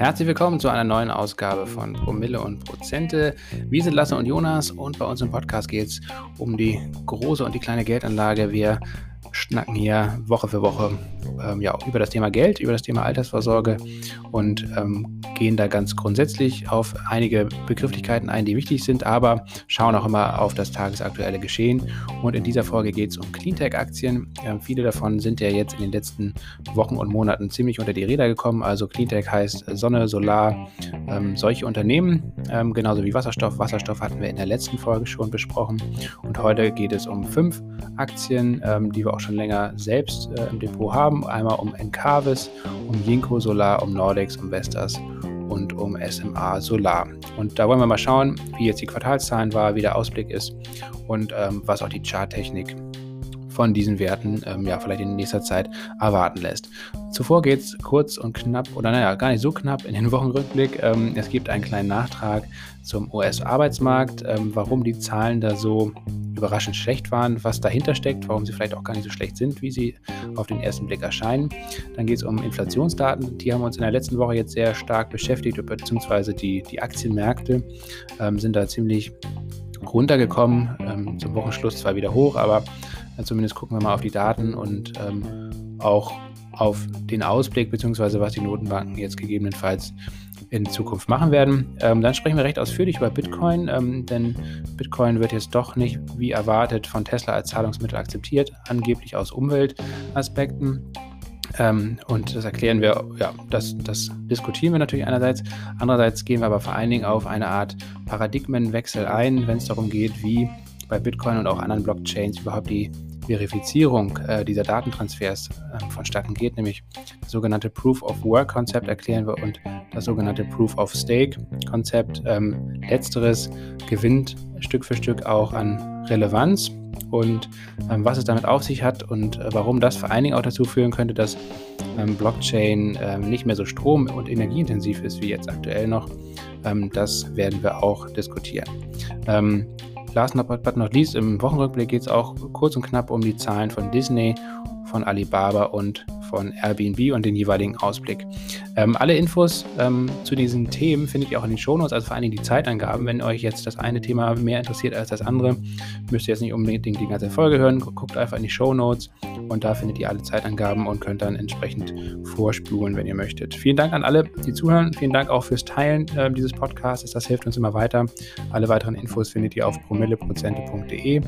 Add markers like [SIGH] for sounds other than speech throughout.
Herzlich willkommen zu einer neuen Ausgabe von Promille und Prozente. Wir sind Lasse und Jonas und bei uns im Podcast geht es um die große und die kleine Geldanlage. Wir schnacken hier Woche für Woche ähm, ja, über das Thema Geld, über das Thema Altersvorsorge und ähm, gehen da ganz grundsätzlich auf einige Begrifflichkeiten ein, die wichtig sind, aber schauen auch immer auf das tagesaktuelle Geschehen. Und in dieser Folge geht es um Cleantech-Aktien. Ähm, viele davon sind ja jetzt in den letzten Wochen und Monaten ziemlich unter die Räder gekommen. Also Cleantech heißt Sonne, Solar, ähm, solche Unternehmen, ähm, genauso wie Wasserstoff. Wasserstoff hatten wir in der letzten Folge schon besprochen. Und heute geht es um fünf Aktien, ähm, die wir auch schon länger selbst äh, im Depot haben. Einmal um Encarvis, um Jinko Solar, um Nordex, um Vestas und um SMA Solar. Und da wollen wir mal schauen, wie jetzt die Quartalszahlen war, wie der Ausblick ist und ähm, was auch die Charttechnik von diesen Werten ähm, ja vielleicht in nächster Zeit erwarten lässt. Zuvor geht es kurz und knapp, oder naja, gar nicht so knapp in den Wochenrückblick. Ähm, es gibt einen kleinen Nachtrag zum US-Arbeitsmarkt, ähm, warum die Zahlen da so überraschend schlecht waren, was dahinter steckt, warum sie vielleicht auch gar nicht so schlecht sind, wie sie auf den ersten Blick erscheinen. Dann geht es um Inflationsdaten, die haben uns in der letzten Woche jetzt sehr stark beschäftigt, beziehungsweise die, die Aktienmärkte ähm, sind da ziemlich runtergekommen, ähm, zum Wochenschluss zwar wieder hoch, aber äh, zumindest gucken wir mal auf die Daten und ähm, auch auf den Ausblick, beziehungsweise was die Notenbanken jetzt gegebenenfalls in Zukunft machen werden. Ähm, dann sprechen wir recht ausführlich über Bitcoin, ähm, denn Bitcoin wird jetzt doch nicht wie erwartet von Tesla als Zahlungsmittel akzeptiert, angeblich aus Umweltaspekten. Ähm, und das erklären wir, ja, das, das diskutieren wir natürlich einerseits. Andererseits gehen wir aber vor allen Dingen auf eine Art Paradigmenwechsel ein, wenn es darum geht, wie bei Bitcoin und auch anderen Blockchains überhaupt die Verifizierung äh, dieser Datentransfers äh, vonstatten geht, nämlich das sogenannte Proof of Work Konzept erklären wir und das sogenannte Proof of Stake Konzept. Ähm, letzteres gewinnt Stück für Stück auch an Relevanz und ähm, was es damit auf sich hat und äh, warum das vor allen Dingen auch dazu führen könnte, dass ähm, Blockchain ähm, nicht mehr so strom- und energieintensiv ist wie jetzt aktuell noch. Ähm, das werden wir auch diskutieren. Last but not least, im Wochenrückblick geht es auch kurz und knapp um die Zahlen von Disney, von Alibaba und von Airbnb und den jeweiligen Ausblick. Ähm, alle Infos ähm, zu diesen Themen findet ihr auch in den Shownotes, also vor allen Dingen die Zeitangaben. Wenn euch jetzt das eine Thema mehr interessiert als das andere, müsst ihr jetzt nicht unbedingt die ganze Folge hören. Guckt einfach in die Shownotes und da findet ihr alle Zeitangaben und könnt dann entsprechend vorspulen, wenn ihr möchtet. Vielen Dank an alle, die zuhören. Vielen Dank auch fürs Teilen äh, dieses Podcasts. Das hilft uns immer weiter. Alle weiteren Infos findet ihr auf promilleprozente.de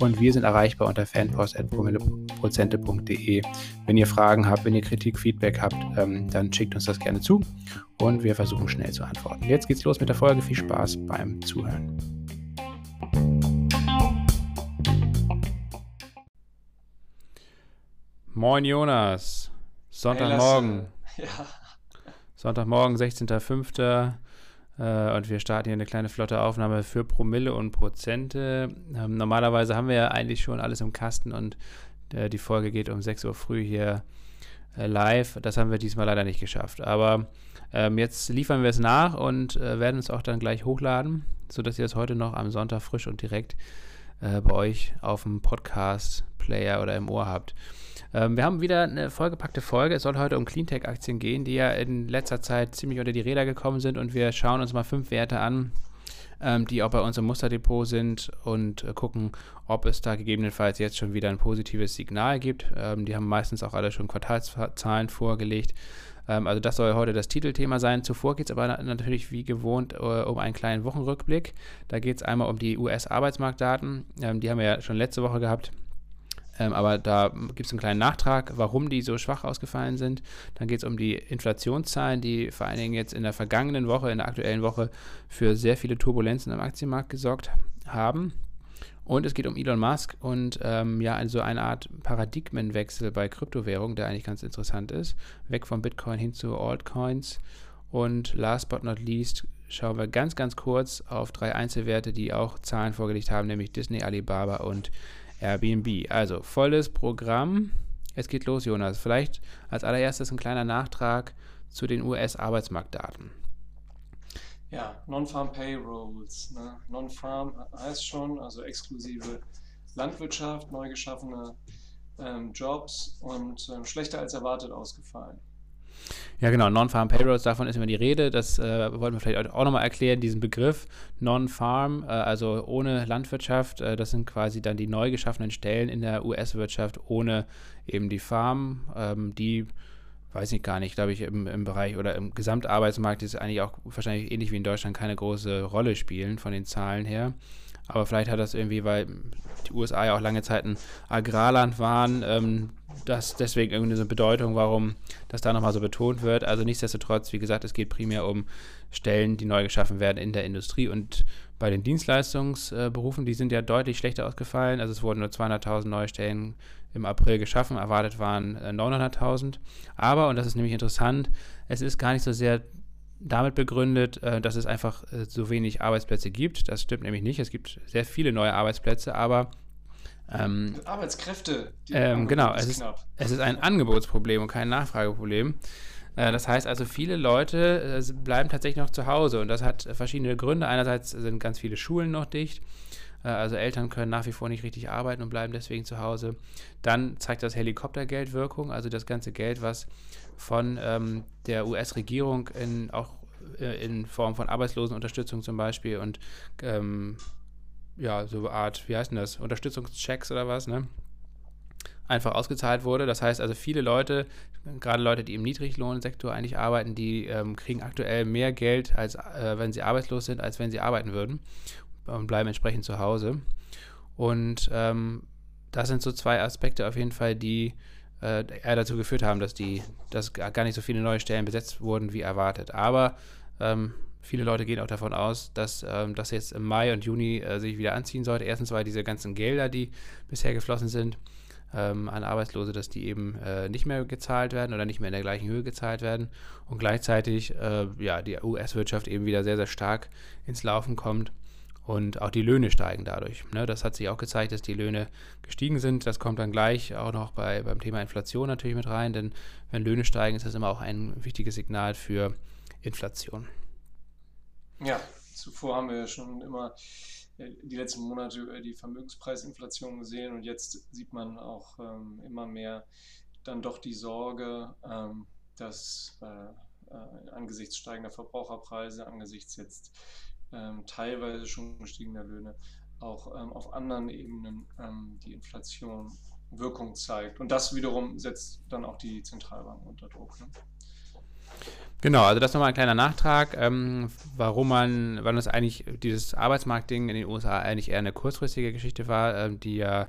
und wir sind erreichbar unter fanpost.promilleprozente.de. Wenn ihr Fragen habt, wenn ihr Kritik, Feedback habt, ähm, dann schickt uns das gerne zu und wir versuchen schnell zu antworten. Jetzt geht's los mit der Folge. Viel Spaß beim Zuhören. Moin Jonas, Sonntagmorgen. Hey, [LAUGHS] ja. Sonntagmorgen, 16.05. Äh, und wir starten hier eine kleine flotte Aufnahme für Promille und Prozente. Ähm, normalerweise haben wir ja eigentlich schon alles im Kasten und äh, die Folge geht um 6 Uhr früh hier äh, live. Das haben wir diesmal leider nicht geschafft. Aber ähm, jetzt liefern wir es nach und äh, werden es auch dann gleich hochladen, sodass ihr es heute noch am Sonntag frisch und direkt äh, bei euch auf dem Podcast-Player oder im Ohr habt. Ähm, wir haben wieder eine vollgepackte Folge. Es soll heute um Cleantech-Aktien gehen, die ja in letzter Zeit ziemlich unter die Räder gekommen sind und wir schauen uns mal fünf Werte an, ähm, die auch bei uns im Musterdepot sind und äh, gucken, ob es da gegebenenfalls jetzt schon wieder ein positives Signal gibt. Ähm, die haben meistens auch alle schon Quartalszahlen vorgelegt. Ähm, also das soll heute das Titelthema sein. Zuvor geht es aber natürlich wie gewohnt äh, um einen kleinen Wochenrückblick. Da geht es einmal um die US-Arbeitsmarktdaten. Ähm, die haben wir ja schon letzte Woche gehabt. Ähm, aber da gibt es einen kleinen Nachtrag, warum die so schwach ausgefallen sind. Dann geht es um die Inflationszahlen, die vor allen Dingen jetzt in der vergangenen Woche, in der aktuellen Woche für sehr viele Turbulenzen am Aktienmarkt gesorgt haben. Und es geht um Elon Musk und ähm, ja, also eine Art Paradigmenwechsel bei Kryptowährungen, der eigentlich ganz interessant ist. Weg von Bitcoin hin zu Altcoins. Und last but not least schauen wir ganz, ganz kurz auf drei Einzelwerte, die auch Zahlen vorgelegt haben, nämlich Disney, Alibaba und Airbnb. Also volles Programm. Es geht los, Jonas. Vielleicht als allererstes ein kleiner Nachtrag zu den US-Arbeitsmarktdaten. Ja, Non-Farm Payrolls. Ne? Non-Farm heißt schon, also exklusive Landwirtschaft, neu geschaffene ähm, Jobs und ähm, schlechter als erwartet ausgefallen. Ja, genau, Non-Farm Payrolls, davon ist immer die Rede. Das äh, wollten wir vielleicht auch nochmal erklären, diesen Begriff Non-Farm, äh, also ohne Landwirtschaft. Äh, das sind quasi dann die neu geschaffenen Stellen in der US-Wirtschaft ohne eben die Farm, ähm, die weiß ich gar nicht, glaube ich, im, im Bereich oder im Gesamtarbeitsmarkt ist eigentlich auch wahrscheinlich ähnlich wie in Deutschland keine große Rolle spielen von den Zahlen her. Aber vielleicht hat das irgendwie, weil die USA ja auch lange Zeit ein Agrarland waren, ähm, das deswegen irgendwie so eine Bedeutung, warum das da nochmal so betont wird. Also nichtsdestotrotz, wie gesagt, es geht primär um Stellen, die neu geschaffen werden in der Industrie und bei den Dienstleistungsberufen, die sind ja deutlich schlechter ausgefallen. Also es wurden nur 200.000 neue Stellen im April geschaffen, erwartet waren 900.000. Äh, Aber, und das ist nämlich interessant, es ist gar nicht so sehr damit begründet, äh, dass es einfach äh, so wenig Arbeitsplätze gibt. Das stimmt nämlich nicht. Es gibt sehr viele neue Arbeitsplätze, aber ähm, Arbeitskräfte. Ähm, genau, es ist, es ist ein Angebotsproblem und kein Nachfrageproblem. Äh, das heißt also, viele Leute äh, bleiben tatsächlich noch zu Hause und das hat verschiedene Gründe. Einerseits sind ganz viele Schulen noch dicht. Äh, also Eltern können nach wie vor nicht richtig arbeiten und bleiben deswegen zu Hause. Dann zeigt das Helikoptergeld Wirkung, also das ganze Geld, was von ähm, der US-Regierung in, auch in Form von Arbeitslosenunterstützung zum Beispiel und ähm, ja, so eine Art, wie heißt denn das, Unterstützungschecks oder was, ne? Einfach ausgezahlt wurde. Das heißt also, viele Leute, gerade Leute, die im Niedriglohnsektor eigentlich arbeiten, die ähm, kriegen aktuell mehr Geld, als äh, wenn sie arbeitslos sind, als wenn sie arbeiten würden und bleiben entsprechend zu Hause. Und ähm, das sind so zwei Aspekte auf jeden Fall, die äh, dazu geführt haben, dass die, dass gar nicht so viele neue Stellen besetzt wurden wie erwartet. Aber ähm, viele Leute gehen auch davon aus, dass ähm, das jetzt im Mai und Juni äh, sich wieder anziehen sollte. Erstens, weil diese ganzen Gelder, die bisher geflossen sind, ähm, an Arbeitslose, dass die eben äh, nicht mehr gezahlt werden oder nicht mehr in der gleichen Höhe gezahlt werden und gleichzeitig äh, ja, die US-Wirtschaft eben wieder sehr, sehr stark ins Laufen kommt und auch die Löhne steigen dadurch. Ne? Das hat sich auch gezeigt, dass die Löhne gestiegen sind. Das kommt dann gleich auch noch bei, beim Thema Inflation natürlich mit rein, denn wenn Löhne steigen, ist das immer auch ein wichtiges Signal für Inflation. Ja, zuvor haben wir ja schon immer äh, die letzten Monate über die Vermögenspreisinflation gesehen und jetzt sieht man auch ähm, immer mehr dann doch die Sorge, ähm, dass äh, äh, angesichts steigender Verbraucherpreise, angesichts jetzt ähm, teilweise schon gestiegener Löhne, auch ähm, auf anderen Ebenen ähm, die Inflation Wirkung zeigt. Und das wiederum setzt dann auch die Zentralbanken unter Druck. Ne? Genau, also das nochmal ein kleiner Nachtrag, ähm, warum man, wann das eigentlich dieses Arbeitsmarktding in den USA eigentlich eher eine kurzfristige Geschichte war, ähm, die ja,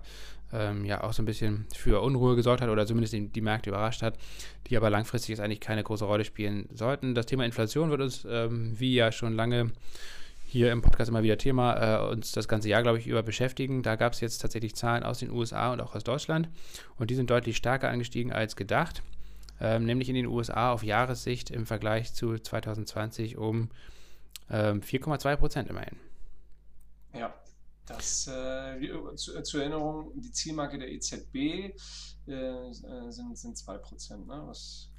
ähm, ja auch so ein bisschen für Unruhe gesorgt hat oder zumindest die, die, Märkte überrascht hat, die aber langfristig jetzt eigentlich keine große Rolle spielen sollten. Das Thema Inflation wird uns, ähm, wie ja schon lange hier im Podcast immer wieder Thema, äh, uns das ganze Jahr, glaube ich, über beschäftigen. Da gab es jetzt tatsächlich Zahlen aus den USA und auch aus Deutschland und die sind deutlich stärker angestiegen als gedacht, ähm, nämlich in den USA auf Jahressicht im Vergleich zu 2020 um ähm, 4,2 Prozent immerhin. Ja, das äh, zu, zur Erinnerung, die Zielmarke der EZB äh, äh, sind, sind 2 Prozent, ne? was,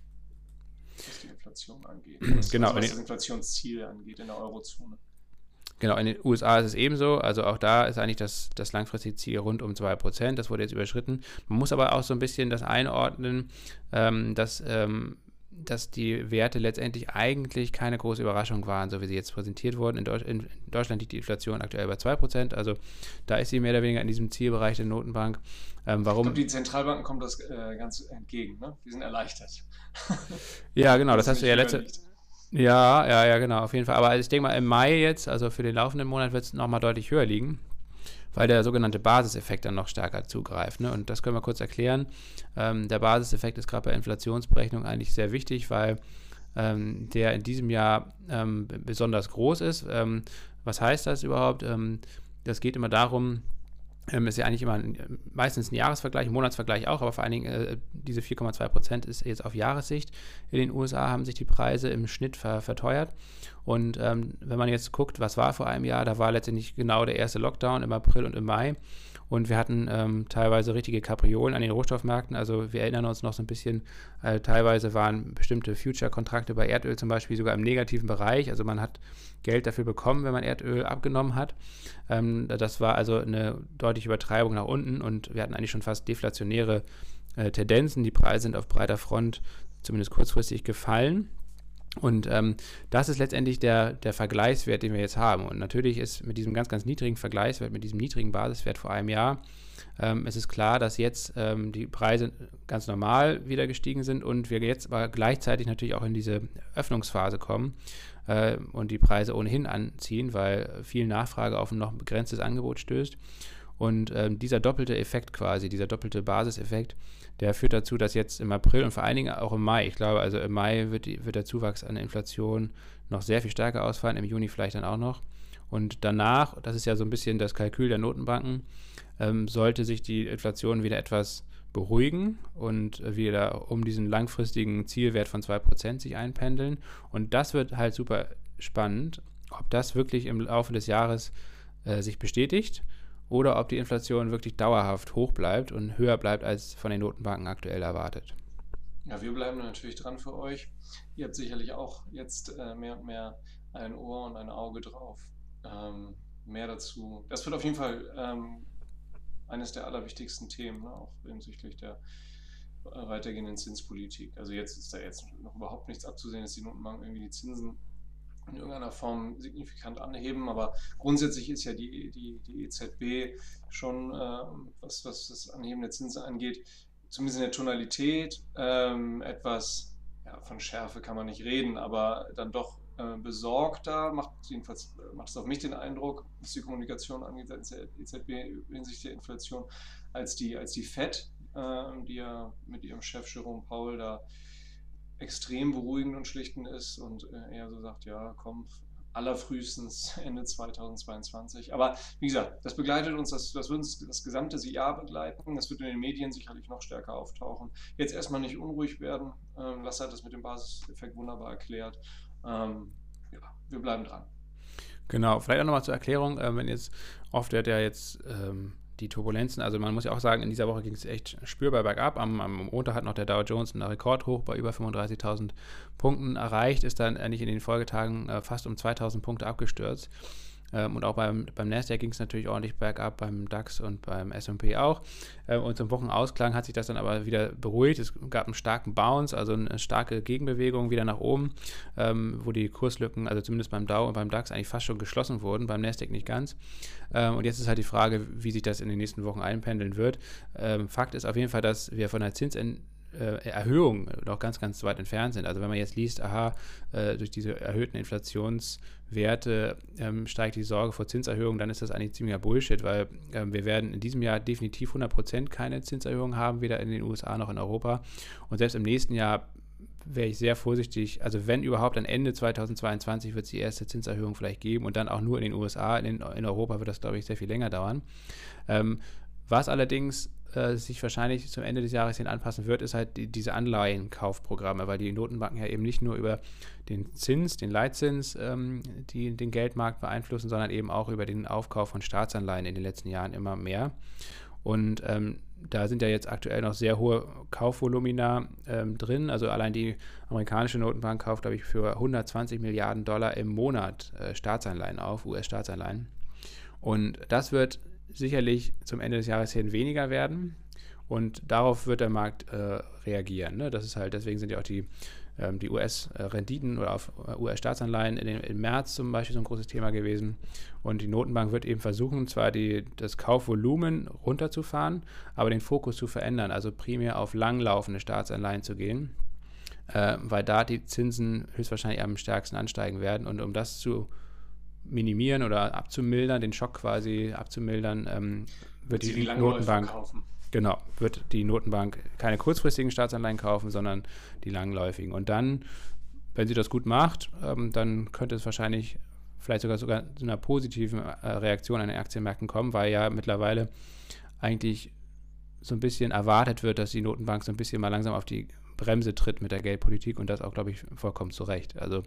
was die Inflation angeht. Was, genau. Also was das Inflationsziel angeht in der Eurozone. Genau, in den USA ist es ebenso. Also auch da ist eigentlich das, das langfristige Ziel rund um 2%. Das wurde jetzt überschritten. Man muss aber auch so ein bisschen das einordnen, ähm, dass, ähm, dass die Werte letztendlich eigentlich keine große Überraschung waren, so wie sie jetzt präsentiert wurden. In, Deutsch, in Deutschland liegt die Inflation aktuell bei 2%. Also da ist sie mehr oder weniger in diesem Zielbereich der Notenbank. Ähm, warum? Ich glaube, die Zentralbanken kommen das äh, ganz entgegen. Ne? Die sind erleichtert. ja, genau. Das, das hast du ja letzte. Ja, ja, ja, genau, auf jeden Fall. Aber ich denke mal, im Mai jetzt, also für den laufenden Monat, wird es nochmal deutlich höher liegen, weil der sogenannte Basiseffekt dann noch stärker zugreift. Ne? Und das können wir kurz erklären. Ähm, der Basiseffekt ist gerade bei Inflationsberechnung eigentlich sehr wichtig, weil ähm, der in diesem Jahr ähm, besonders groß ist. Ähm, was heißt das überhaupt? Ähm, das geht immer darum, ähm, ist ja eigentlich immer ein, meistens ein Jahresvergleich, ein Monatsvergleich auch, aber vor allen Dingen äh, diese 4,2 Prozent ist jetzt auf Jahressicht. In den USA haben sich die Preise im Schnitt ver verteuert. Und ähm, wenn man jetzt guckt, was war vor einem Jahr, da war letztendlich genau der erste Lockdown im April und im Mai. Und wir hatten ähm, teilweise richtige Kapriolen an den Rohstoffmärkten. Also wir erinnern uns noch so ein bisschen, äh, teilweise waren bestimmte Future-Kontrakte bei Erdöl zum Beispiel sogar im negativen Bereich. Also man hat Geld dafür bekommen, wenn man Erdöl abgenommen hat. Ähm, das war also eine deutliche Übertreibung nach unten und wir hatten eigentlich schon fast deflationäre äh, Tendenzen. Die Preise sind auf breiter Front zumindest kurzfristig gefallen. Und ähm, das ist letztendlich der, der Vergleichswert, den wir jetzt haben. Und natürlich ist mit diesem ganz, ganz niedrigen Vergleichswert, mit diesem niedrigen Basiswert vor einem Jahr, ähm, es ist klar, dass jetzt ähm, die Preise ganz normal wieder gestiegen sind und wir jetzt aber gleichzeitig natürlich auch in diese Öffnungsphase kommen äh, und die Preise ohnehin anziehen, weil viel Nachfrage auf ein noch begrenztes Angebot stößt. Und ähm, dieser doppelte Effekt quasi, dieser doppelte Basiseffekt, der führt dazu, dass jetzt im April und vor allen Dingen auch im Mai, ich glaube, also im Mai wird, die, wird der Zuwachs an Inflation noch sehr viel stärker ausfallen, im Juni vielleicht dann auch noch. Und danach, das ist ja so ein bisschen das Kalkül der Notenbanken, ähm, sollte sich die Inflation wieder etwas beruhigen und wieder um diesen langfristigen Zielwert von 2% sich einpendeln. Und das wird halt super spannend, ob das wirklich im Laufe des Jahres äh, sich bestätigt oder ob die Inflation wirklich dauerhaft hoch bleibt und höher bleibt als von den Notenbanken aktuell erwartet. Ja, wir bleiben natürlich dran für euch. Ihr habt sicherlich auch jetzt äh, mehr und mehr ein Ohr und ein Auge drauf. Ähm, mehr dazu. Das wird auf jeden Fall ähm, eines der allerwichtigsten Themen, ne, auch hinsichtlich der äh, weitergehenden Zinspolitik. Also jetzt ist da jetzt noch überhaupt nichts abzusehen, dass die Notenbanken irgendwie die Zinsen in irgendeiner Form signifikant anheben. Aber grundsätzlich ist ja die, die, die EZB schon, äh, was, was das Anheben der Zinsen angeht, zumindest in der Tonalität ähm, etwas, ja, von Schärfe kann man nicht reden, aber dann doch äh, besorgter, macht jedenfalls macht es auf mich den Eindruck, was die Kommunikation angeht, als der EZB hinsichtlich der Inflation, als die, als die FED, äh, die ja mit ihrem Chef Jerome Paul da extrem beruhigend und schlichtend ist und äh, er so sagt, ja, komm, allerfrühestens [LAUGHS] Ende 2022. Aber wie gesagt, das begleitet uns, das, das wird uns das gesamte Jahr begleiten. Das wird in den Medien sicherlich noch stärker auftauchen. Jetzt erstmal nicht unruhig werden. Ähm, Lasse hat das mit dem Basiseffekt wunderbar erklärt. Ähm, ja, wir bleiben dran. Genau, vielleicht auch nochmal zur Erklärung, äh, wenn jetzt oft wird ja jetzt ähm, die Turbulenzen. Also man muss ja auch sagen, in dieser Woche ging es echt spürbar bergab. Am, am Montag hat noch der Dow Jones einen Rekordhoch bei über 35.000 Punkten erreicht, ist dann eigentlich in den Folgetagen äh, fast um 2.000 Punkte abgestürzt. Ähm, und auch beim, beim Nasdaq ging es natürlich ordentlich bergab, beim DAX und beim S&P auch. Ähm, und zum Wochenausklang hat sich das dann aber wieder beruhigt. Es gab einen starken Bounce, also eine starke Gegenbewegung wieder nach oben, ähm, wo die Kurslücken, also zumindest beim Dow und beim DAX eigentlich fast schon geschlossen wurden, beim Nasdaq nicht ganz. und jetzt ist halt die Frage, wie sich das in den nächsten Wochen einpendeln wird. Fakt ist auf jeden Fall, dass wir von der Zinsent äh, Erhöhungen noch ganz, ganz weit entfernt sind. Also wenn man jetzt liest, aha, äh, durch diese erhöhten Inflationswerte ähm, steigt die Sorge vor Zinserhöhungen, dann ist das eigentlich ziemlicher Bullshit, weil äh, wir werden in diesem Jahr definitiv 100% keine Zinserhöhungen haben, weder in den USA noch in Europa. Und selbst im nächsten Jahr wäre ich sehr vorsichtig. Also wenn überhaupt, dann Ende 2022 wird es die erste Zinserhöhung vielleicht geben und dann auch nur in den USA. In, in Europa wird das, glaube ich, sehr viel länger dauern. Ähm, was allerdings äh, sich wahrscheinlich zum Ende des Jahres hin anpassen wird, ist halt die, diese Anleihenkaufprogramme, weil die Notenbanken ja eben nicht nur über den Zins, den Leitzins, ähm, die den Geldmarkt beeinflussen, sondern eben auch über den Aufkauf von Staatsanleihen in den letzten Jahren immer mehr. Und ähm, da sind ja jetzt aktuell noch sehr hohe Kaufvolumina ähm, drin. Also allein die amerikanische Notenbank kauft, glaube ich, für 120 Milliarden Dollar im Monat äh, Staatsanleihen auf, US-Staatsanleihen. Und das wird sicherlich zum Ende des Jahres hin weniger werden. Und darauf wird der Markt äh, reagieren. Ne? Das ist halt, deswegen sind ja auch die, ähm, die US-Renditen oder auf äh, US-Staatsanleihen im März zum Beispiel so ein großes Thema gewesen. Und die Notenbank wird eben versuchen, zwar die, das Kaufvolumen runterzufahren, aber den Fokus zu verändern, also primär auf langlaufende Staatsanleihen zu gehen, äh, weil da die Zinsen höchstwahrscheinlich am stärksten ansteigen werden. Und um das zu minimieren oder abzumildern, den Schock quasi abzumildern, ähm, wird die, die Notenbank. Genau, wird die Notenbank keine kurzfristigen Staatsanleihen kaufen, sondern die langläufigen. Und dann, wenn sie das gut macht, ähm, dann könnte es wahrscheinlich vielleicht sogar sogar zu einer positiven äh, Reaktion an den Aktienmärkten kommen, weil ja mittlerweile eigentlich so ein bisschen erwartet wird, dass die Notenbank so ein bisschen mal langsam auf die Bremse tritt mit der Geldpolitik und das auch, glaube ich, vollkommen zu Recht. Also,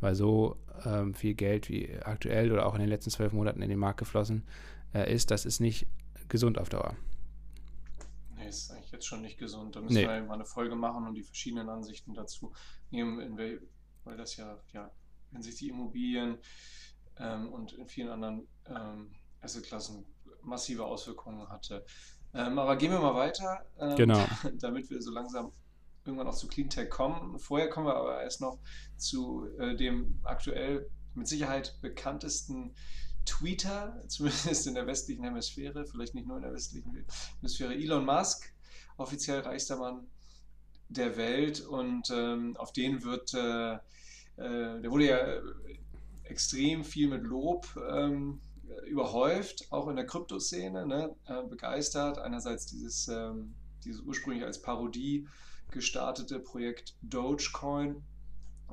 weil so ähm, viel Geld wie aktuell oder auch in den letzten zwölf Monaten in den Markt geflossen äh, ist, das ist nicht gesund auf Dauer. Nee, ist eigentlich jetzt schon nicht gesund. Da müssen nee. wir mal eine Folge machen und die verschiedenen Ansichten dazu nehmen, weil das ja, ja hinsichtlich Immobilien ähm, und in vielen anderen ähm, Assetklassen massive Auswirkungen hatte. Ähm, aber gehen wir mal weiter, ähm, genau. [LAUGHS] damit wir so langsam irgendwann auch zu Cleantech kommen. Vorher kommen wir aber erst noch zu äh, dem aktuell mit Sicherheit bekanntesten Tweeter, [LAUGHS] zumindest in der westlichen Hemisphäre, vielleicht nicht nur in der westlichen Hemisphäre, Elon Musk, offiziell reichster Mann der Welt und ähm, auf den wird, äh, äh, der wurde ja äh, extrem viel mit Lob ähm, überhäuft, auch in der Kryptoszene, ne? äh, begeistert. Einerseits dieses, ähm, dieses ursprünglich als Parodie gestartete Projekt Dogecoin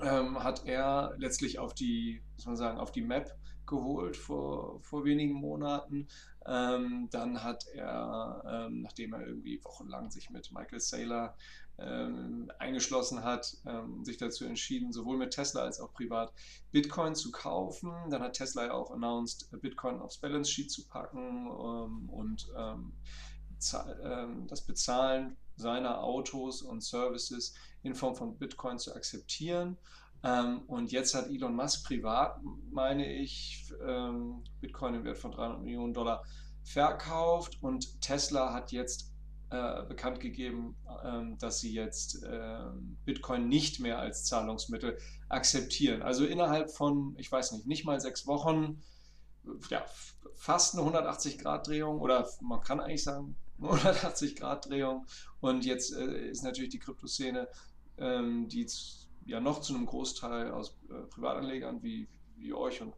ähm, hat er letztlich auf die, muss man sagen, auf die Map geholt vor, vor wenigen Monaten. Ähm, dann hat er, ähm, nachdem er irgendwie wochenlang sich mit Michael Saylor ähm, eingeschlossen hat, ähm, sich dazu entschieden, sowohl mit Tesla als auch privat Bitcoin zu kaufen. Dann hat Tesla ja auch announced, Bitcoin aufs Balance Sheet zu packen ähm, und ähm, das Bezahlen seiner Autos und Services in Form von Bitcoin zu akzeptieren. Ähm, und jetzt hat Elon Musk privat, meine ich, ähm, Bitcoin im Wert von 300 Millionen Dollar verkauft und Tesla hat jetzt äh, bekannt gegeben, ähm, dass sie jetzt ähm, Bitcoin nicht mehr als Zahlungsmittel akzeptieren. Also innerhalb von, ich weiß nicht, nicht mal sechs Wochen, ja, fast eine 180-Grad-Drehung oder man kann eigentlich sagen 180-Grad-Drehung. Und jetzt äh, ist natürlich die Kryptoszene, ähm, die ja noch zu einem Großteil aus äh, Privatanlegern wie, wie euch und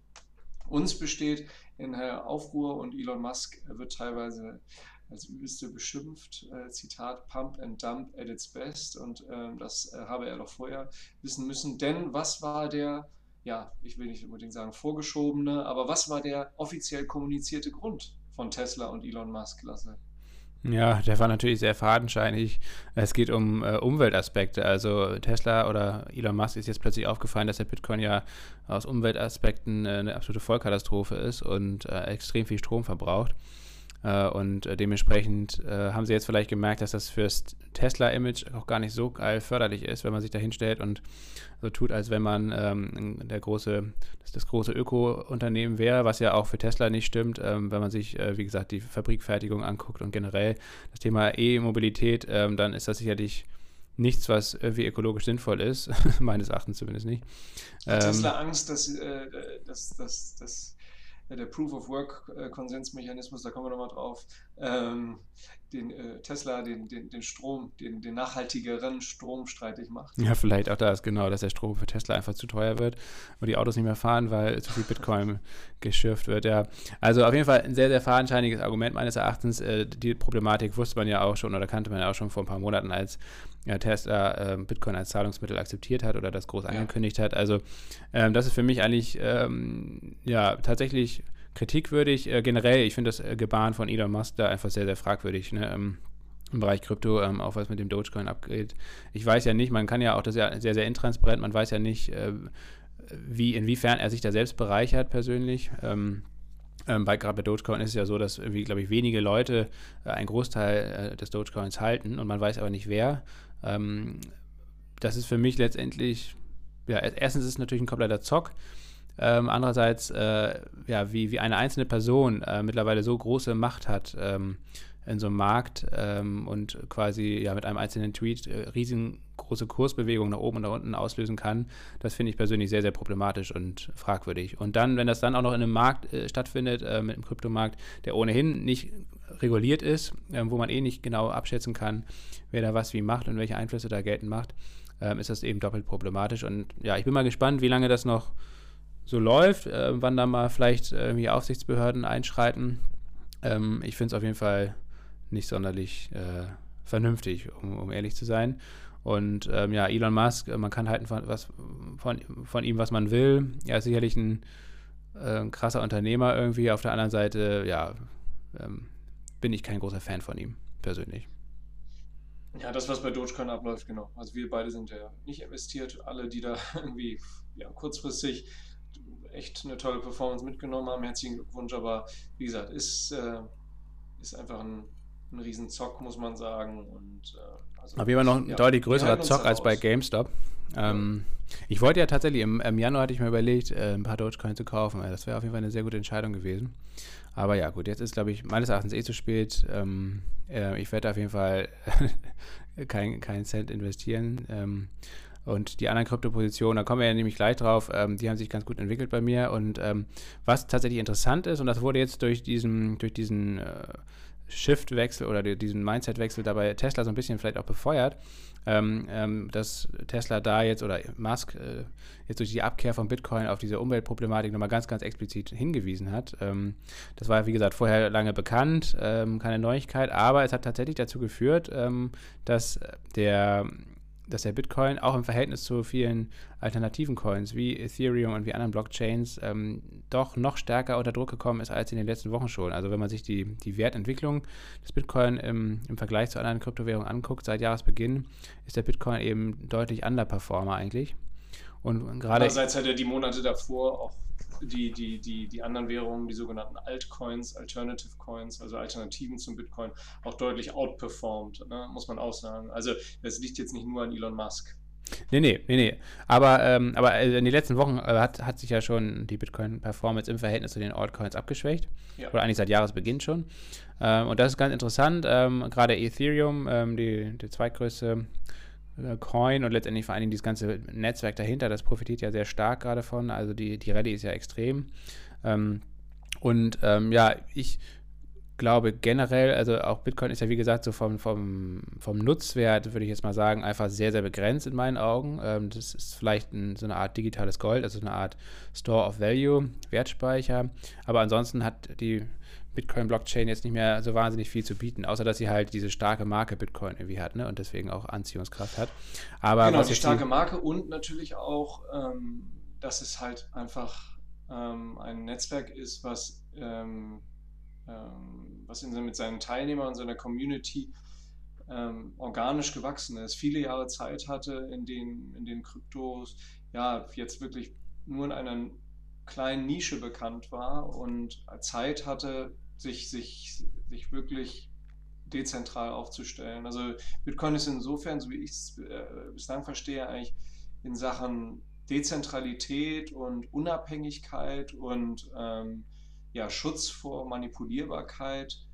uns besteht, in Aufruhr und Elon Musk wird teilweise als übelste beschimpft. Äh, Zitat: Pump and Dump at its best. Und äh, das äh, habe er doch vorher wissen müssen. Denn was war der, ja, ich will nicht unbedingt sagen vorgeschobene, aber was war der offiziell kommunizierte Grund von Tesla und Elon Musk, Lasse? Ja, der war natürlich sehr fadenscheinig. Es geht um äh, Umweltaspekte. Also Tesla oder Elon Musk ist jetzt plötzlich aufgefallen, dass der Bitcoin ja aus Umweltaspekten äh, eine absolute Vollkatastrophe ist und äh, extrem viel Strom verbraucht. Äh, und äh, dementsprechend äh, haben sie jetzt vielleicht gemerkt, dass das fürs Tesla-Image auch gar nicht so geil förderlich ist, wenn man sich da hinstellt und so tut, als wenn man ähm, der große, das, das große Öko-Unternehmen wäre, was ja auch für Tesla nicht stimmt, ähm, wenn man sich, äh, wie gesagt, die Fabrikfertigung anguckt und generell das Thema E-Mobilität, ähm, dann ist das sicherlich nichts, was irgendwie ökologisch sinnvoll ist, [LAUGHS] meines Erachtens zumindest nicht. Tesla ähm, Angst, dass, äh, dass, dass, dass der Proof of Work Konsensmechanismus, da kommen wir nochmal drauf, ähm, den äh, Tesla den, den, den Strom, den, den nachhaltigeren Strom streitig macht. Ja, vielleicht auch das, genau, dass der Strom für Tesla einfach zu teuer wird und die Autos nicht mehr fahren, weil zu viel Bitcoin [LAUGHS] geschürft wird. Ja, also auf jeden Fall ein sehr, sehr fadenscheiniges Argument meines Erachtens. Äh, die Problematik wusste man ja auch schon oder kannte man ja auch schon vor ein paar Monaten, als ja, Tesla äh, Bitcoin als Zahlungsmittel akzeptiert hat oder das groß angekündigt ja. hat. Also ähm, das ist für mich eigentlich ähm, ja tatsächlich kritikwürdig. Äh, generell, ich finde das äh, Gebaren von Elon Musk da einfach sehr, sehr fragwürdig. Ne? Ähm, Im Bereich Krypto, ähm, auch was mit dem Dogecoin abgeht. Ich weiß ja nicht, man kann ja auch, das ist ja sehr, sehr intransparent, man weiß ja nicht, äh, wie, inwiefern er sich da selbst bereichert persönlich. Ähm, ähm, bei, gerade bei Dogecoin ist es ja so, dass irgendwie, glaube ich, wenige Leute äh, einen Großteil äh, des Dogecoins halten und man weiß aber nicht wer. Ähm, das ist für mich letztendlich, ja, erstens ist es natürlich ein kompletter Zock. Ähm, andererseits, äh, ja, wie, wie eine einzelne Person äh, mittlerweile so große Macht hat ähm, in so einem Markt ähm, und quasi ja mit einem einzelnen Tweet äh, riesengroße Kursbewegungen nach oben und nach unten auslösen kann, das finde ich persönlich sehr, sehr problematisch und fragwürdig. Und dann, wenn das dann auch noch in einem Markt äh, stattfindet, äh, mit einem Kryptomarkt, der ohnehin nicht reguliert ist, ähm, wo man eh nicht genau abschätzen kann, wer da was wie macht und welche Einflüsse da geltend macht, ähm, ist das eben doppelt problematisch. Und ja, ich bin mal gespannt, wie lange das noch so läuft, äh, wann da mal vielleicht irgendwie Aufsichtsbehörden einschreiten. Ähm, ich finde es auf jeden Fall nicht sonderlich äh, vernünftig, um, um, ehrlich zu sein. Und ähm, ja, Elon Musk, äh, man kann halten von, was, von, von ihm, was man will. Er ist sicherlich ein, äh, ein krasser Unternehmer irgendwie. Auf der anderen Seite, ja, ähm, bin ich kein großer Fan von ihm, persönlich. Ja, das, was bei Dogecoin abläuft, genau. Also wir beide sind ja nicht investiert. Alle, die da [LAUGHS] irgendwie ja, kurzfristig echt eine tolle Performance mitgenommen haben, herzlichen Glückwunsch. Aber wie gesagt, ist, äh, ist einfach ein, ein Riesenzock, muss man sagen. Und, äh, also, Auf jeden Fall noch ein ja, deutlich größerer Zock als bei GameStop. Ähm, ich wollte ja tatsächlich, im, im, Januar hatte ich mir überlegt, äh, ein paar Dogecoin zu kaufen. Das wäre auf jeden Fall eine sehr gute Entscheidung gewesen. Aber ja, gut, jetzt ist, glaube ich, meines Erachtens eh zu spät. Ähm, äh, ich werde auf jeden Fall [LAUGHS] keinen kein Cent investieren. Ähm, und die anderen Kryptopositionen, da kommen wir ja nämlich gleich drauf, ähm, die haben sich ganz gut entwickelt bei mir. Und ähm, was tatsächlich interessant ist, und das wurde jetzt durch diesen, durch diesen äh, Shift-Wechsel oder diesen Mindset-Wechsel dabei Tesla so ein bisschen vielleicht auch befeuert, ähm, ähm, dass Tesla da jetzt oder Musk äh, jetzt durch die Abkehr von Bitcoin auf diese Umweltproblematik nochmal ganz, ganz explizit hingewiesen hat. Ähm, das war, wie gesagt, vorher lange bekannt, ähm, keine Neuigkeit, aber es hat tatsächlich dazu geführt, ähm, dass der dass der Bitcoin auch im Verhältnis zu vielen alternativen Coins wie Ethereum und wie anderen Blockchains ähm, doch noch stärker unter Druck gekommen ist als in den letzten Wochen schon. Also wenn man sich die, die Wertentwicklung des Bitcoin im, im Vergleich zu anderen Kryptowährungen anguckt, seit Jahresbeginn ist der Bitcoin eben deutlich Underperformer eigentlich. Und gerade. Andererseits hat er die Monate davor auch die, die, die, die anderen Währungen, die sogenannten Altcoins, Alternative Coins, also Alternativen zum Bitcoin, auch deutlich outperformed, ne? muss man auch sagen. Also das liegt jetzt nicht nur an Elon Musk. Nee, nee, nee, nee. Aber, ähm, aber äh, in den letzten Wochen äh, hat, hat sich ja schon die Bitcoin-Performance im Verhältnis zu den Altcoins abgeschwächt. Ja. Oder eigentlich seit Jahresbeginn schon. Ähm, und das ist ganz interessant. Ähm, gerade Ethereum, ähm, die, die zweitgrößte Coin und letztendlich vor allen Dingen dieses ganze Netzwerk dahinter, das profitiert ja sehr stark gerade von. Also die, die Rallye ist ja extrem. Ähm, und ähm, ja, ich glaube generell, also auch Bitcoin ist ja wie gesagt so vom, vom, vom Nutzwert, würde ich jetzt mal sagen, einfach sehr, sehr begrenzt in meinen Augen. Ähm, das ist vielleicht ein, so eine Art digitales Gold, also eine Art Store of Value, Wertspeicher. Aber ansonsten hat die Bitcoin-Blockchain jetzt nicht mehr so wahnsinnig viel zu bieten, außer dass sie halt diese starke Marke Bitcoin irgendwie hat ne? und deswegen auch Anziehungskraft hat. Aber genau, die starke Marke und natürlich auch, ähm, dass es halt einfach ähm, ein Netzwerk ist, was, ähm, ähm was in, mit seinen Teilnehmern und seiner Community ähm, organisch gewachsen ist, viele Jahre Zeit hatte, in denen, in den Kryptos ja jetzt wirklich nur in einer kleinen Nische bekannt war und Zeit hatte, sich, sich, sich wirklich dezentral aufzustellen. Also Bitcoin ist insofern, so wie ich es äh, bislang verstehe, eigentlich in Sachen Dezentralität und Unabhängigkeit und ähm, ja, Schutz vor Manipulierbarkeit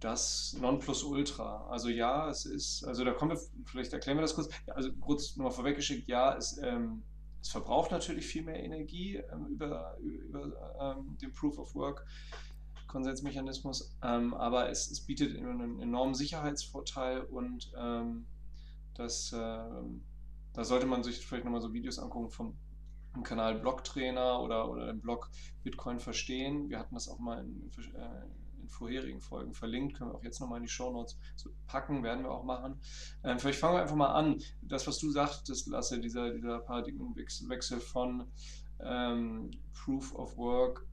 das Nonplusultra. Also ja, es ist, also da kommen wir, vielleicht erklären wir das kurz. Also kurz nochmal vorweggeschickt, ja, es ähm, es verbraucht natürlich viel mehr Energie ähm, über, über ähm, den Proof of Work Konsensmechanismus, ähm, aber es, es, bietet einen enormen Sicherheitsvorteil und ähm, das, äh, da sollte man sich vielleicht nochmal so Videos angucken vom im Kanal Blocktrainer oder, oder dem Blog Bitcoin verstehen. Wir hatten das auch mal in, in, äh, vorherigen Folgen verlinkt, können wir auch jetzt nochmal in die Show Notes packen, werden wir auch machen. Ähm, vielleicht fangen wir einfach mal an. Das, was du sagtest, Lasse, dieser, dieser Paradigmenwechsel von ähm, Proof of Work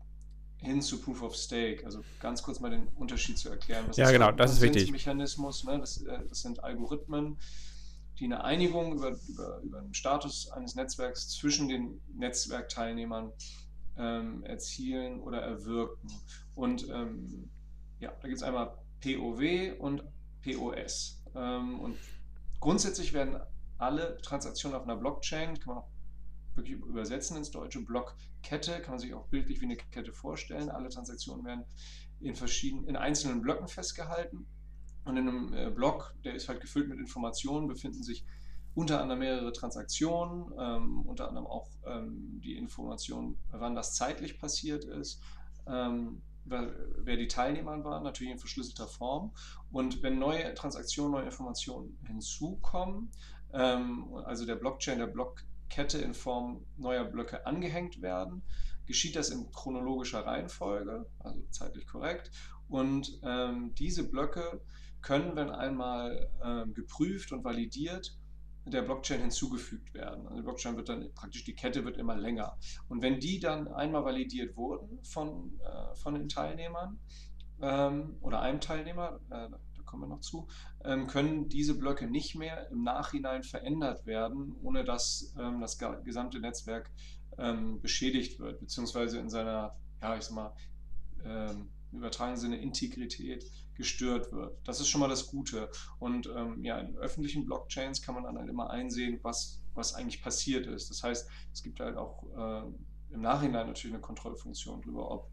hin zu Proof of Stake. Also ganz kurz mal den Unterschied zu erklären. Was ja, genau, das ist wichtig. Mechanismus, ne? das, äh, das sind Algorithmen, die eine Einigung über, über, über den Status eines Netzwerks zwischen den Netzwerkteilnehmern ähm, erzielen oder erwirken. Und ähm, ja, da gibt es einmal POW und POS. Ähm, und grundsätzlich werden alle Transaktionen auf einer Blockchain, kann man auch wirklich übersetzen ins Deutsche, Blockkette, kann man sich auch bildlich wie eine Kette vorstellen. Alle Transaktionen werden in verschiedenen, in einzelnen Blöcken festgehalten. Und in einem äh, Block, der ist halt gefüllt mit Informationen, befinden sich unter anderem mehrere Transaktionen, ähm, unter anderem auch ähm, die Information, wann das zeitlich passiert ist, ähm, wer die Teilnehmer waren, natürlich in verschlüsselter Form. Und wenn neue Transaktionen, neue Informationen hinzukommen, ähm, also der Blockchain, der Blockkette in Form neuer Blöcke angehängt werden, geschieht das in chronologischer Reihenfolge, also zeitlich korrekt. Und ähm, diese Blöcke können, wenn einmal ähm, geprüft und validiert, der Blockchain hinzugefügt werden. Also die Blockchain wird dann praktisch, die Kette wird immer länger. Und wenn die dann einmal validiert wurden von, äh, von den Teilnehmern ähm, oder einem Teilnehmer, äh, kommen wir noch zu, ähm, können diese Blöcke nicht mehr im Nachhinein verändert werden, ohne dass ähm, das gesamte Netzwerk ähm, beschädigt wird, beziehungsweise in seiner, ja, ich sag mal, ähm, übertragenen Sinne Integrität gestört wird. Das ist schon mal das Gute. Und ähm, ja, in öffentlichen Blockchains kann man dann halt immer einsehen, was, was eigentlich passiert ist. Das heißt, es gibt halt auch äh, im Nachhinein natürlich eine Kontrollfunktion darüber, ob,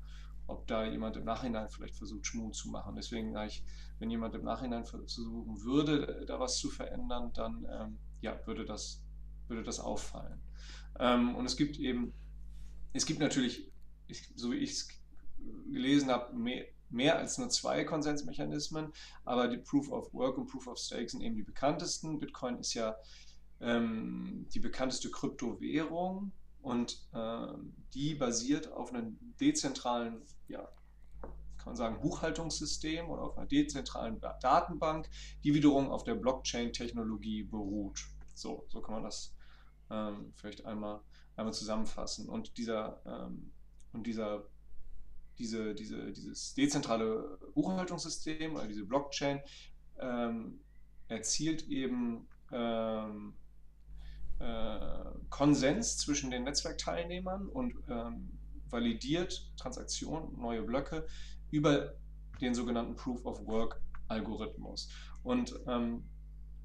ob da jemand im Nachhinein vielleicht versucht, Schmuh zu machen. Deswegen sage ich, wenn jemand im Nachhinein versuchen würde, da was zu verändern, dann ähm, ja, würde, das, würde das auffallen. Ähm, und es gibt eben, es gibt natürlich, ich, so wie ich es gelesen habe, mehr, mehr als nur zwei Konsensmechanismen, aber die Proof of Work und Proof of Stake sind eben die bekanntesten. Bitcoin ist ja ähm, die bekannteste Kryptowährung und ähm, die basiert auf einem dezentralen, ja, kann man sagen, Buchhaltungssystem oder auf einer dezentralen Datenbank, die wiederum auf der Blockchain-Technologie beruht. So, so kann man das ähm, vielleicht einmal, einmal zusammenfassen. Und dieser, ähm, und dieser diese, diese, dieses dezentrale Buchhaltungssystem oder diese Blockchain ähm, erzielt eben ähm, äh, Konsens zwischen den Netzwerkteilnehmern und ähm, validiert Transaktionen, neue Blöcke über den sogenannten Proof of Work Algorithmus. Und ähm,